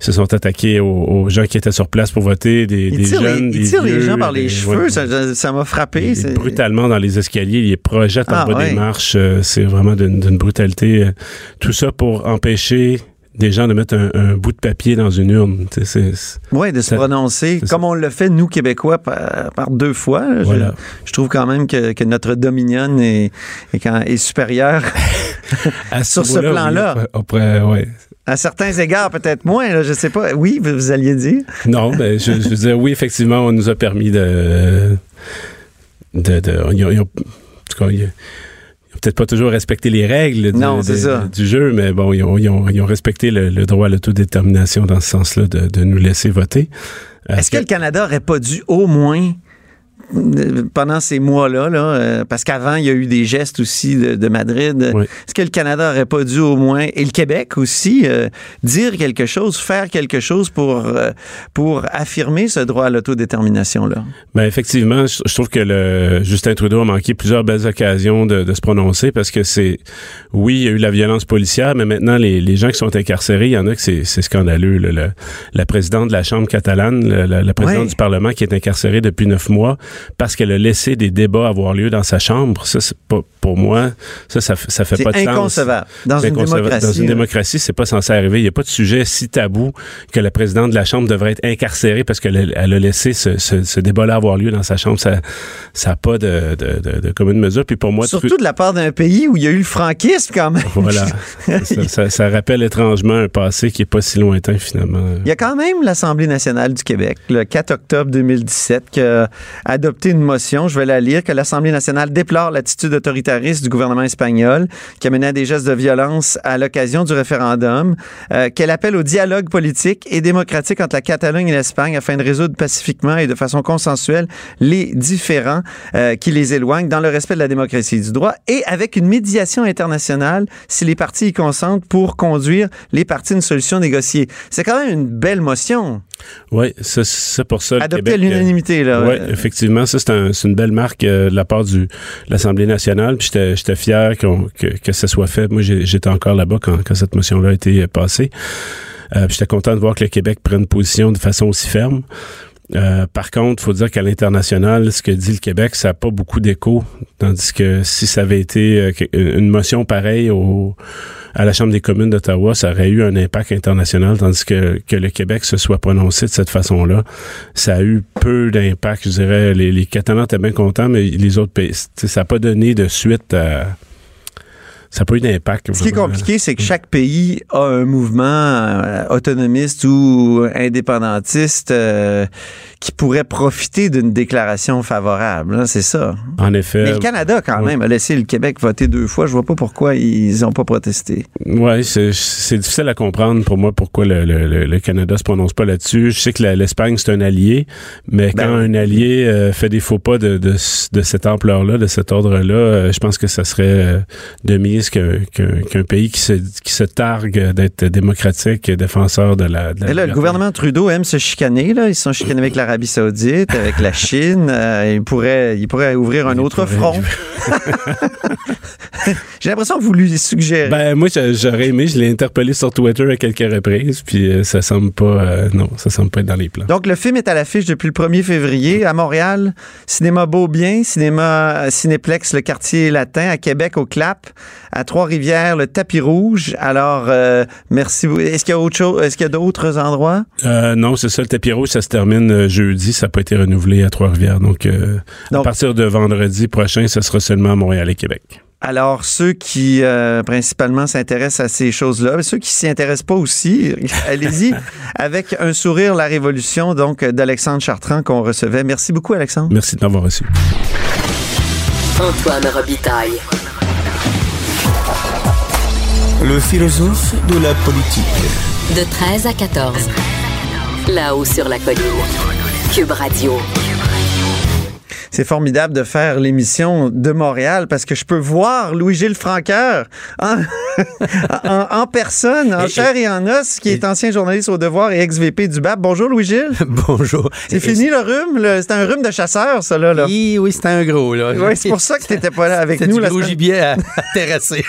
ils se sont attaqués aux, aux gens qui étaient sur place pour voter, des,
Il
des
tire,
jeunes,
les, il
des
tire les gens par les cheveux,
ouais.
ça- m'a frappé.
Il brutalement dans les escaliers, il les projette en
Ah,
bas
ouais.
des marches. euh, c'est vraiment d'une d'une brutalité. euh, Tout ça pour empêcher des gens de mettre un, un bout de papier dans une urne.
Oui, de se
Ça-
prononcer, comme on le fait, nous, Québécois, par, par deux fois. Je- trouve quand même que, que notre dominion est, est, supérieure
à
Sur ce
oui,
plan-là.
ouais.
à certains égards, peut-être moins. Là, je sais pas. Oui, vous, vous alliez dire?
Non, ben, je, je veux dire, oui, effectivement, on nous a permis de. de, de en tout cas, ils ont peut-être pas toujours respecté les règles du,
Non, c'est
de-
ça.
du jeu, mais bon, ils ont, ils ont- ils ont respecté le, le droit à l'autodétermination dans ce sens-là de, de nous laisser voter. Euh,
Est-ce que le Canada aurait pas dû au moins pendant ces mois-là, là, euh, parce qu'avant, il y a eu des gestes aussi de, de Madrid.
Oui.
Est-ce que le Canada aurait pas dû au moins, et le Québec aussi, euh, dire quelque chose, faire quelque chose pour, euh, pour affirmer ce droit à l'autodétermination-là?
Ben effectivement, je, trouve que le Justin Trudeau a manqué plusieurs belles occasions de, de se prononcer parce que c'est oui, il y a eu la violence policière, mais maintenant les, les gens qui sont incarcérés, il y en a que c'est scandaleux. là. Le- la présidente de la Chambre catalane, la, la présidente du Parlement qui est incarcérée depuis neuf mois, parce qu'elle a laissé des débats avoir lieu dans sa chambre. Ça, c'est pas pour moi. Ça, ça, ça fait pas de
C'est
sens.
inconcevable. Dans
C'est
une
inconcevable.
démocratie,
Dans une démocratie, c'est pas censé arriver. Il n'y a pas de sujet si tabou que la présidente de la Chambre devrait être incarcérée parce qu'elle a- elle a laissé ce, ce, ce débat-là avoir lieu dans sa chambre. Ça ça a pas de, de, de, de commune mesure. Puis pour moi,
Surtout de la part d'un pays où il y a eu le franquisme quand même.
voilà. ça, ça- ça rappelle étrangement un passé qui est pas si lointain finalement.
Il y a quand même l'Assemblée nationale du Québec, le 4 octobre 2017, qui a adopté une motion, je vais la lire, que l'Assemblée nationale déplore l'attitude du gouvernement espagnol qui a mené à des gestes de violence à l'occasion du référendum, euh, qu'elle appelle au dialogue politique et démocratique entre la Catalogne et l'Espagne afin de résoudre pacifiquement et de façon consensuelle les différends euh, qui les éloignent dans le respect de la démocratie et du droit et avec une médiation internationale si les partis y consentent pour conduire les partis à une solution négociée. C'est quand même une belle motion.
Oui, c'est c'est pour ça.
Adopté à
euh,
l'unanimité, là.
Oui, effectivement. Ça, c'est un- une belle marque euh, de la part de l'Assemblée nationale. Puis j'étais fier que, que ça soit fait. Moi, j'étais encore là-bas quand, quand cette motion-là a été euh, passée. Euh, puis j'étais content de voir que le Québec prenne position de façon aussi ferme. Euh, par contre, faut dire qu'à l'international, ce que dit le Québec, ça n'a pas beaucoup d'écho. Tandis que si ça avait été euh, une motion pareille au, à la Chambre des communes d'Ottawa, ça aurait eu un impact international. Tandis que, que le Québec se soit prononcé de cette façon-là, ça a eu peu d'impact. Je dirais, les, les Catalans étaient bien contents, mais les autres pays, ça n'a pas donné de suite à... Ça pas eu d'impact.
Ce qui est compliqué, c'est que chaque pays a un mouvement euh, autonomiste ou indépendantiste euh, qui pourrait profiter d'une déclaration favorable. hein, c'est ça.
En effet.
Mais le Canada, quand
oui.
même, a laissé le Québec voter deux fois. Je vois pas pourquoi ils n'ont pas protesté.
Oui, c'est difficile à comprendre pour moi pourquoi le, le, le- Canada se prononce pas là-dessus. Je sais que la- l'Espagne, c'est un allié, mais
Ben
quand un allié euh, fait des faux pas de, de, de cette ampleur-là, de cet ordre-là, euh, je pense que ça serait euh, de mise qu'un pays qui se, qui se targue d'être démocratique et défenseur de la... De la
Et là, le gouvernement Trudeau aime se chicaner. Là. Ils sont chicanés avec l'Arabie saoudite, avec la Chine. Euh, il, pourrait, il pourrait ouvrir un autre front. J'ai l'impression que vous lui suggérez.
Ben, moi, j'a- j'aurais aimé, je l'ai interpellé sur Twitter à quelques reprises, puis euh, ça semble pas... euh, non, ça semble pas être dans les plans.
Donc, le film est à l'affiche depuis le 1er février à Montréal, Cinéma Beaubien, Cinéma Cinéplex, le quartier latin, à Québec, au CLAP, à Trois-Rivières, le Tapis Rouge. Alors, merci. Est-ce qu'il y a autre chose? Est-ce qu'il y a d'autres endroits?
Non, c'est ça. Le tapis rouge, ça se termine euh, jeudi. Ça n'a pas été renouvelé à Trois-Rivières. Donc, euh,
Donc-
à partir de vendredi prochain, ça sera seulement à Montréal et Québec.
Alors, ceux qui euh, principalement s'intéressent à ces choses-là, mais ceux qui s'y intéressent pas aussi, allez-y avec un sourire, la révolution, donc d'Alexandre Chartrand qu'on recevait. Merci beaucoup, Alexandre.
Merci de m'avoir reçu.
Antoine Robitaille.
Le philosophe de la politique.
De 13 à 14. Là-haut sur la colline. Cube Radio.
C'est formidable de faire l'émission de Montréal parce que je peux voir Louis-Gilles Franqueur en, en- en personne, en chair et en os, qui est ancien journaliste au Devoir et ex-VP du BAP. Bonjour Louis-Gilles.
Bonjour.
C'est fini le rhume? C'était un rhume de chasseur, ça, là. là.
Oui, oui, c'était un gros, là.
Oui, c'est pour ça que tu n'étais pas là avec nous.
gros
semaine-
gibier à, à terrasser.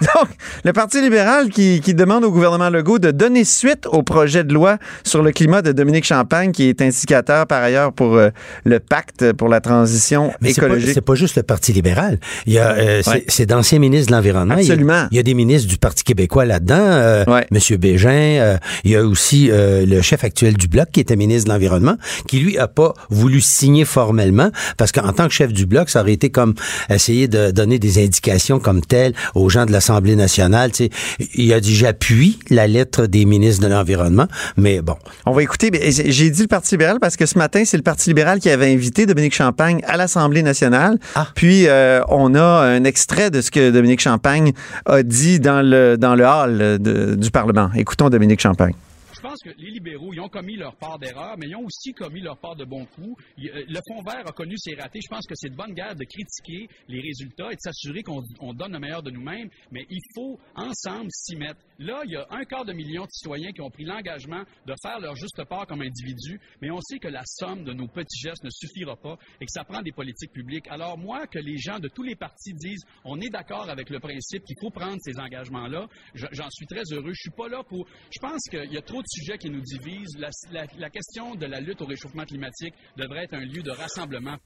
Donc, le Parti libéral qui, qui demande au gouvernement Legault de donner suite au projet de loi sur le climat de Dominique Champagne, qui est indicateur par ailleurs pour euh, le pacte pour la transition
Mais
écologique.
c'est pas juste le Parti libéral. Il y a, euh, c'est-
Ouais.
d'anciens ministres de l'Environnement. Il y a-
Absolument.
Il y, a, des ministres du Parti québécois là-dedans. euh, Monsieur Bégin. euh, il y a aussi euh, le chef actuel du Bloc, qui était ministre de l'Environnement, qui, lui, a pas voulu signer formellement, parce qu'en tant que chef du Bloc, ça aurait été comme essayer de donner des indications comme telles aux gens de l'Assemblée nationale. Tu sais, il a dit, j'appuie la lettre des ministres de l'Environnement, mais bon.
On va écouter. J'ai dit le Parti libéral parce que ce matin, c'est le Parti libéral qui avait invité Dominique Champagne à l'Assemblée nationale. Puis, euh, on a un extrait de ce que Dominique Champagne a dit dans le, dans le hall de- du Parlement. Écoutons Dominique Champagne.
Je pense que les libéraux, ils ont commis leur part d'erreur, mais ils ont aussi commis leur part de bons coups. Euh, Le Fonds vert a connu ses ratés. Je pense que c'est de bonne guerre de critiquer les résultats et de s'assurer qu'on on donne le meilleur de nous-mêmes, mais il faut ensemble s'y mettre. Là, il y a un quart de million de citoyens qui ont pris l'engagement de faire leur juste part comme individus, mais on sait que la somme de nos petits gestes ne suffira pas et que ça prend des politiques publiques. Alors moi, que les gens de tous les partis disent on est d'accord avec le principe qu'il faut prendre ces engagements-là, je- j'en suis très heureux. Je suis pas là pour... Je pense qu'il y a trop de sujet qui nous divise. La, la- la question de la lutte au réchauffement climatique devrait être un lieu de rassemblement.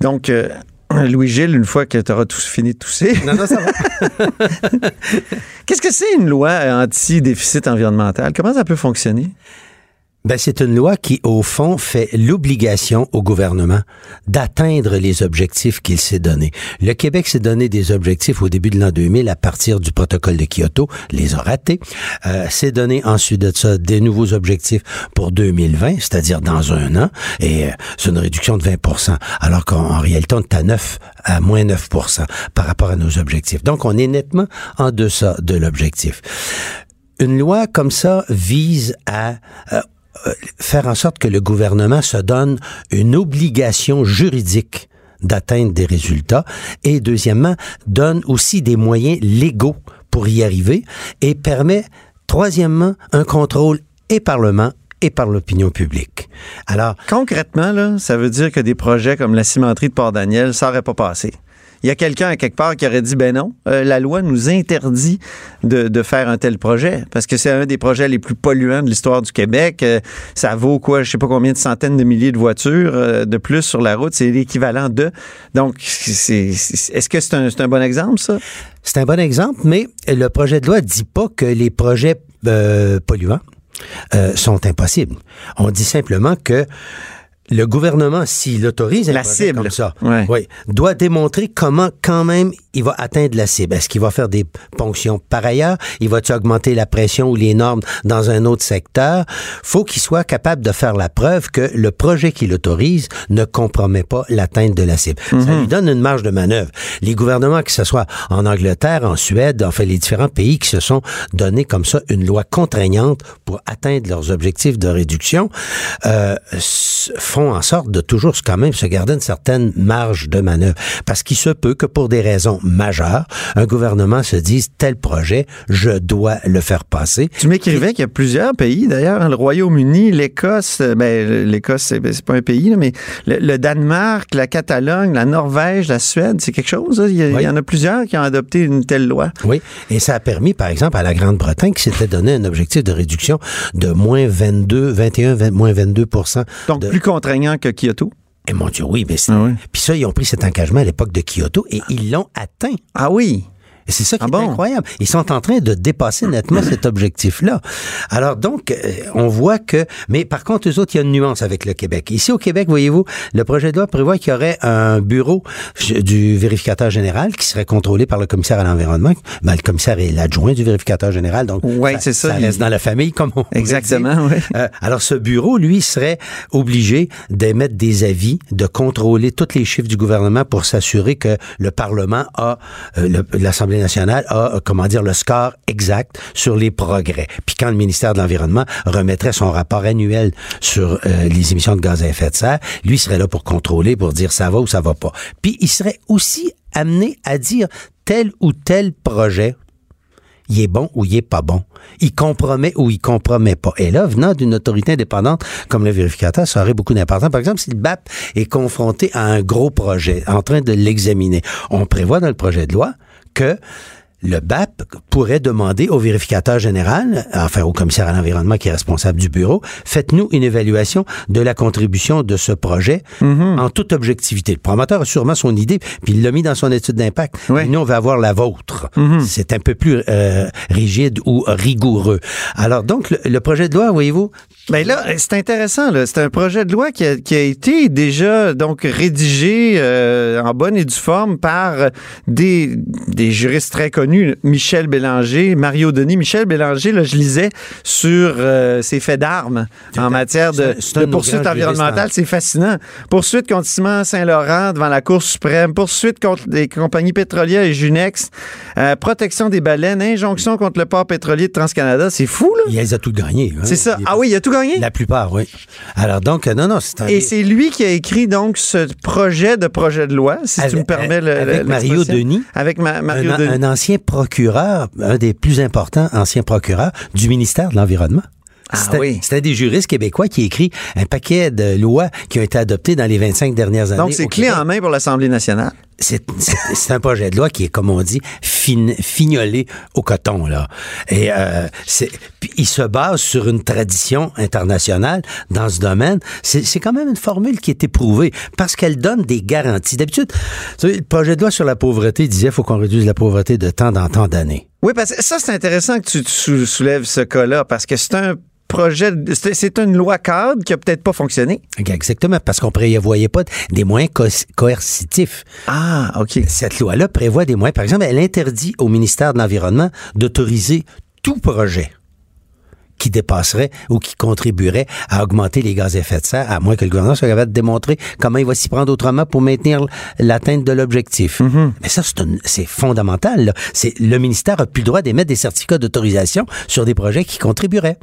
Donc, euh, Louis-Gilles, une fois que tu auras tout fini de tousser.
Non, non, ça va.
Qu'est-ce que c'est une loi anti-déficit environnemental? Comment ça peut fonctionner?
Ben, c'est une loi qui, au fond, fait l'obligation au gouvernement d'atteindre les objectifs qu'il s'est donnés. Le Québec s'est donné des objectifs au début de l'an 2000 à partir du protocole de Kyoto, les a ratés. Euh, s'est donné ensuite de ça des nouveaux objectifs pour 2020, c'est-à-dire dans un an, et euh, c'est une réduction de 20 alors qu'en en réalité, on est à 9, à moins 9 par rapport à nos objectifs. Donc, on est nettement en deçà de l'objectif. Une loi comme ça vise à euh, faire en sorte que le gouvernement se donne une obligation juridique d'atteindre des résultats et deuxièmement donne aussi des moyens légaux pour y arriver et permet troisièmement un contrôle et parlement et par l'opinion publique. Alors
concrètement là, ça veut dire que des projets comme la cimenterie de Port-Daniel, ça n'aurait pas passé. Il y a quelqu'un à quelque part qui aurait dit ben non, euh, la loi nous interdit de, de, faire un tel projet parce que c'est un des projets les plus polluants de l'histoire du Québec. Euh, ça vaut quoi, je sais pas combien de centaines de milliers de voitures euh, de plus sur la route, c'est l'équivalent de. Donc, est-ce que c'est un, c'est un bon exemple ça?
C'est un bon exemple, mais le projet de loi dit pas que les projets polluants sont impossibles. On dit simplement que le gouvernement, s'il autorise un
la cible
comme ça,
ouais.
oui, doit démontrer comment quand même il va atteindre la cible. Est-ce qu'il va faire des ponctions par ailleurs? Il va-tu augmenter la pression ou les normes dans un autre secteur? Faut qu'il soit capable de faire la preuve que le projet qu'il autorise ne compromet pas l'atteinte de la cible. Mm -hmm. Ça lui donne une marge de manœuvre. Les gouvernements, que ce soit en Angleterre, en Suède, enfin les différents pays qui se sont donnés comme ça une loi contraignante pour atteindre leurs objectifs de réduction, euh, font en sorte de toujours quand même se garder une certaine marge de manœuvre. Parce qu'il se peut que pour des raisons majeures, un gouvernement se dise tel projet, je dois le faire passer.
Tu m'écrivais qu'il y a plusieurs pays, d'ailleurs, le Royaume-Uni, l'Écosse, ben, l'Écosse, c'est, c'est pas un pays, là, mais le, le, Danemark, la Catalogne, la Norvège, la Suède, c'est quelque chose. Hein? Il, y, a, oui. il y en a plusieurs qui ont adopté une telle loi.
Oui, et ça a permis, par exemple, à la Grande-Bretagne qui s'était donné un objectif de réduction de moins 22, 21, 20, moins 22
Donc,
de...
plus contraignant que Kyoto?
Et mon Dieu, oui, mais c'est...
Ah oui.
Puis ça, ils ont pris cet engagement à l'époque de Kyoto et ils l'ont atteint.
Ah oui?
Et c'est ça qui
ah
est
bon?
incroyable. Ils sont en train de dépasser nettement cet objectif-là. Alors donc, euh, on voit que... Mais par contre, eux autres, il y a une nuance avec le Québec. Ici au Québec, voyez-vous, le projet de loi prévoit qu'il y aurait un bureau du vérificateur général qui serait contrôlé par le commissaire à l'environnement. Ben, le commissaire est l'adjoint du vérificateur général, donc
ouais, ça,
ça
il...
reste dans la famille, comme on
Exactement, oui.
Euh, alors, ce bureau, lui, serait obligé d'émettre des avis, de contrôler tous les chiffres du gouvernement pour s'assurer que le Parlement a, euh, l'Assemblée nationale a comment dire, le score exact sur les progrès. Puis quand le ministère de l'Environnement remettrait son rapport annuel sur euh, les émissions de gaz à effet de serre, lui serait là pour contrôler, pour dire ça va ou ça va pas. Puis il serait aussi amené à dire tel ou tel projet, il est bon ou il est pas bon. Il compromet ou il compromet pas. Et là, venant d'une autorité indépendante comme le vérificateur, ça aurait beaucoup d'importance. Par exemple, si le BAP est confronté à un gros projet, en train de l'examiner, on prévoit dans le projet de loi que le BAP pourrait demander au vérificateur général, enfin au commissaire à l'environnement qui est responsable du bureau, faites-nous une évaluation de la contribution de ce projet
Mhm.
mm -hmm. en toute objectivité. Le promoteur a sûrement son idée, puis il l'a mis dans son étude d'impact.
Oui.
Nous, on va avoir la vôtre.
Mhm.
Mm -hmm. C'est un peu plus euh, rigide ou rigoureux. Alors donc, le, le projet de loi, voyez-vous...
Ben là, c'est intéressant. Là. C'est un projet de loi qui a, qui a été déjà donc rédigé euh, en bonne et due forme par des, des juristes très connus Michel Bélanger, Mario Denis. Michel Bélanger, là, je lisais sur euh, ses faits d'armes en matière de, de poursuite environnementale. C'est fascinant. Poursuite contre Ciment Saint-Laurent devant la Cour suprême, poursuite contre les compagnies pétrolières et Junex, euh, protection des baleines, injonction contre le port pétrolier de TransCanada. C'est fou, là.
Il les a tout gagné. Hein?
C'est ça. Ah oui, il a tout gagné?
La plupart, oui. Alors donc, non, non, c'est un...
Et c'est lui qui a écrit donc ce projet de projet de loi, si
avec,
tu me permets le,
Avec Mario Denis.
Avec ma, Mario
un,
Denis.
Un ancien procureur, un des plus importants anciens procureurs du ministère de l'Environnement.
Ah,
C'était
oui.
des juristes québécois qui écrit un paquet de lois qui ont été adoptées dans les 25 dernières années.
Donc, c'est clé en main pour l'Assemblée nationale?
C'est un projet de loi qui est, comme on dit, fin- fignolé au coton, là. Et euh, il se base sur une tradition internationale dans ce domaine. C'est quand même une formule qui est éprouvée parce qu'elle donne des garanties. D'habitude, le projet de loi sur la pauvreté disait qu'il faut qu'on réduise la pauvreté de temps en temps d'années.
Oui, parce que ça, c'est intéressant que tu, tu sou- soulèves ce cas-là, parce que c'est un projet, c'est c'est une loi cadre qui a peut-être pas fonctionné.
Exactement, parce qu'on prévoyait pas des moyens co- coercitifs.
Ah, OK.
Cette loi-là prévoit des moyens. Par exemple, elle interdit au ministère de l'Environnement d'autoriser tout projet qui dépasserait ou qui contribuerait à augmenter les gaz à effet de serre, à moins que le gouvernement soit capable de démontrer comment il va s'y prendre autrement pour maintenir l'atteinte de l'objectif. Mais ça, c'est fondamental. là. C'est Le ministère a plus le droit d'émettre des certificats d'autorisation sur des projets qui contribueraient.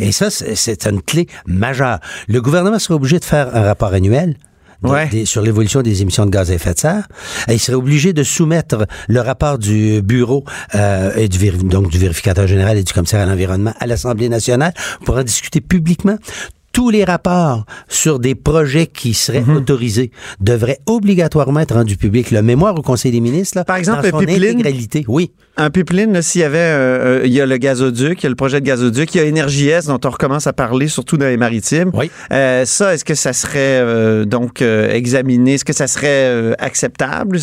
Et ça, c'est- c'est une clé majeure. Le gouvernement serait obligé de faire un rapport annuel de- des- sur l'évolution des émissions de gaz à effet de serre. Et il serait obligé de soumettre le rapport du bureau euh, et du, donc du vérificateur général et du commissaire à l'environnement à l'Assemblée nationale pour en discuter publiquement. Tous les rapports sur des projets qui seraient
Mhm.
autorisés devraient obligatoirement être rendus publics. Le mémoire au Conseil des ministres, là,
Par exemple,
dans son
pipeline.
intégralité, oui.
Un pipeline, s'il y avait, euh, euh, il y a le gazoduc, il y a le projet de gazoduc, il y a Énergie S dont on recommence à parler, surtout dans les maritimes.
Oui.
Euh, ça, est-ce que ça serait euh, donc euh, examiné? Est-ce que ça serait euh, acceptable?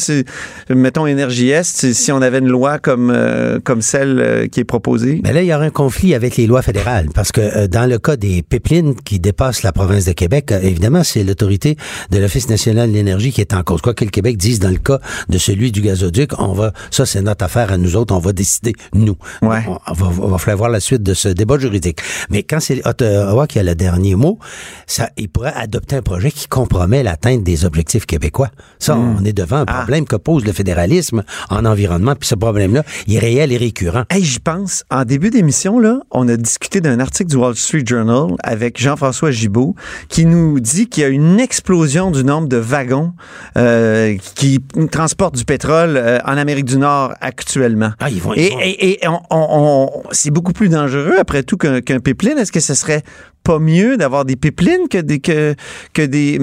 Mettons Énergie S, si on avait une loi comme, euh, comme celle qui est proposée.
Mais là, il y aura un conflit avec les lois fédérales parce que dans le cas des pipelines qui dépassent la province de Québec, euh, évidemment, c'est l'autorité de l'Office national de l'énergie qui est en cause. Quoi que le Québec dise dans le cas de celui du gazoduc, on va, ça c'est notre affaire à nous autres, on va décider nous.
Ouais.
On, on va, on va falloir voir la suite de ce débat juridique. Mais quand c'est Ottawa qui a le dernier mot, ça, il pourrait adopter un projet qui compromet l'atteinte des objectifs québécois. Ça,
Hmm.
on est devant un problème que pose le fédéralisme en environnement, puis ce problème-là, il est réel et récurrent.
Hey, j'y pense. En début d'émission, là, on a discuté d'un article du Wall Street Journal avec Jean-François Gibault qui nous dit qu'il y a une explosion du nombre de wagons euh, qui transportent du pétrole euh, en Amérique du Nord actuellement.
Ah, ils vont, ils
Et,
vont-
et- et on- on- on- c'est beaucoup plus dangereux, après tout, qu'un qu'un pipeline. Est-ce que ce serait pas mieux d'avoir des pipelines que des que que des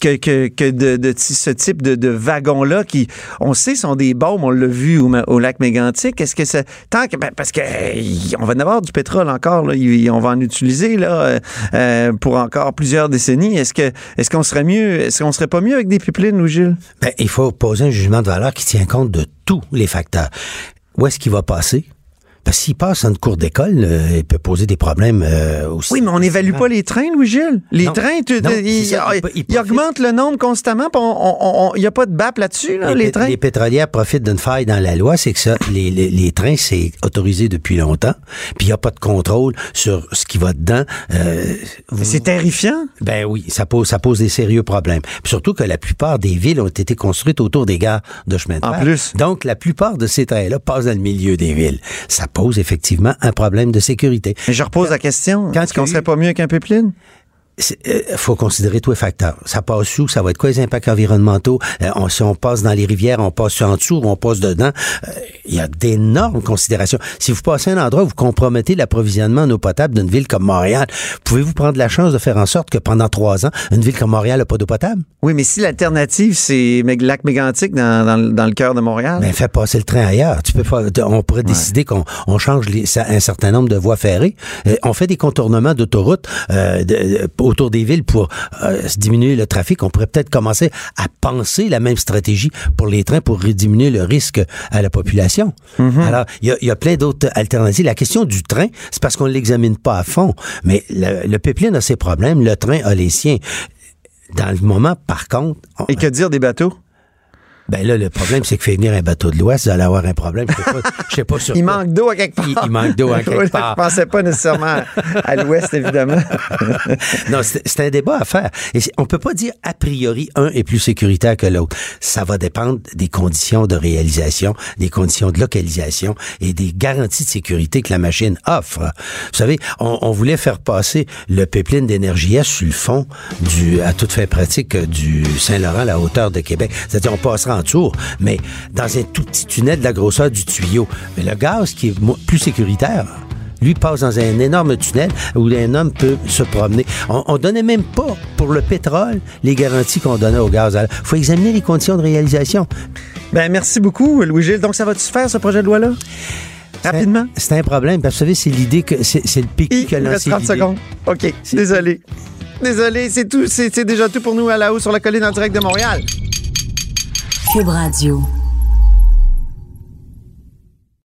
que que, que de, de ce type de, de wagons là qui on sait sont des bombes on l'a vu au, lac mégantic est-ce que ça tant que ben, parce que on va en avoir du pétrole encore là on va en utiliser là euh, euh, pour encore plusieurs décennies est-ce que est-ce qu'on serait mieux est-ce qu'on serait pas mieux avec des pipelines ou Gilles?
Ben, il faut poser un jugement de valeur qui tient compte de tous les facteurs. Où est-ce qu'il va passer? Parce s'il passe en une cour d'école, euh, il peut poser des problèmes euh, aussi.
oui, mais on n'évalue pas les trains, Louis-Gilles. Les
Non.
trains, tu-
Non,
ils,
ça,
ils-
peut- il
ils augmentent le nombre constamment. Il n'y a pas de BAP là-dessus, là, les, trains?
les pétrolières profitent d'une faille dans la loi, c'est que ça, les, les, les trains, c'est autorisé depuis longtemps, puis il n'y a pas de contrôle sur ce qui va dedans. Euh,
C'est terrifiant.
Ben oui, ça pose, ça pose des sérieux problèmes. Puis surtout que la plupart des villes ont été construites autour des gares de chemin de
En
fer.
plus.
Donc, la plupart de ces trains-là passent dans le milieu des villes. Ça pose effectivement un problème de sécurité.
Mais je repose la question.
Quand
Est-ce qu'on serait pas mieux qu'un pipeline?
Il faut considérer tous les facteurs. Ça passe où? Ça va être quoi les impacts environnementaux? Euh, on- si on passe dans les rivières, on passe en dessous ou on passe dedans. Euh, Il y a d'énormes considérations. Si vous passez à un endroit où vous compromettez l'approvisionnement en eau potable d'une ville comme Montréal, pouvez-vous prendre la chance de faire en sorte que pendant trois ans, une ville comme Montréal n'a pas d'eau potable?
Oui, mais si l'alternative, c'est lac mégantic dans, dans, le- dans le cœur de Montréal?
Ben, fais passer le train ailleurs. Tu peux pas, on pourrait décider qu'on on change les- un certain nombre de voies ferrées. Euh, on fait des contournements d'autoroutes euh, de- de- autour des villes pour euh, diminuer le trafic. On pourrait peut-être commencer à penser la même stratégie pour les trains pour diminuer le risque à la population. Alors, il y a, il y a plein d'autres alternatives. La question du train, c'est parce qu'on ne l'examine pas à fond. Mais le, le pipeline a ses problèmes, le train a les siens. Dans le moment, par contre, on-
Et que dire des bateaux?
Ben là, le problème, c'est que fait venir un bateau de l'Ouest, vous allez avoir un problème. Je sais pas, je sais pas sur
Il
quoi.
manque d'eau à quelque part.
Il- il manque d'eau à quelque
Oui,
part.
Je pensais pas nécessairement à l'ouest, évidemment.
Non, c'est un débat à faire. Et on peut pas dire a priori un est plus sécuritaire que l'autre. Ça va dépendre des conditions de réalisation, des conditions de localisation et des garanties de sécurité que la machine offre. Vous savez, on, on voulait faire passer le pipeline d'énergie S sur le fond du, à toute fin pratique, euh, du Saint-Laurent à la hauteur de Québec. C'est-à-dire, on passera mais dans un tout petit tunnel de la grosseur du tuyau. Mais le gaz qui est plus sécuritaire, Lui passe dans un énorme tunnel où un homme peut se promener. On, on donnait même pas pour le pétrole les garanties qu'on donnait au gaz. Il faut examiner les conditions de réalisation.
Ben, merci beaucoup, Louis-Gilles. Donc, ça va-tu se faire, ce projet de loi-là? Rapidement?
C'est un problème. Parce que vous savez, c'est l'idée que c'est le PQ qui a
Il
lancé
reste 30
l'idée.
secondes. OK. Désolé. Désolé, c'est tout. C'est c'est déjà tout pour nous à la haut sur la colline en direct de Montréal.
Cube Radio.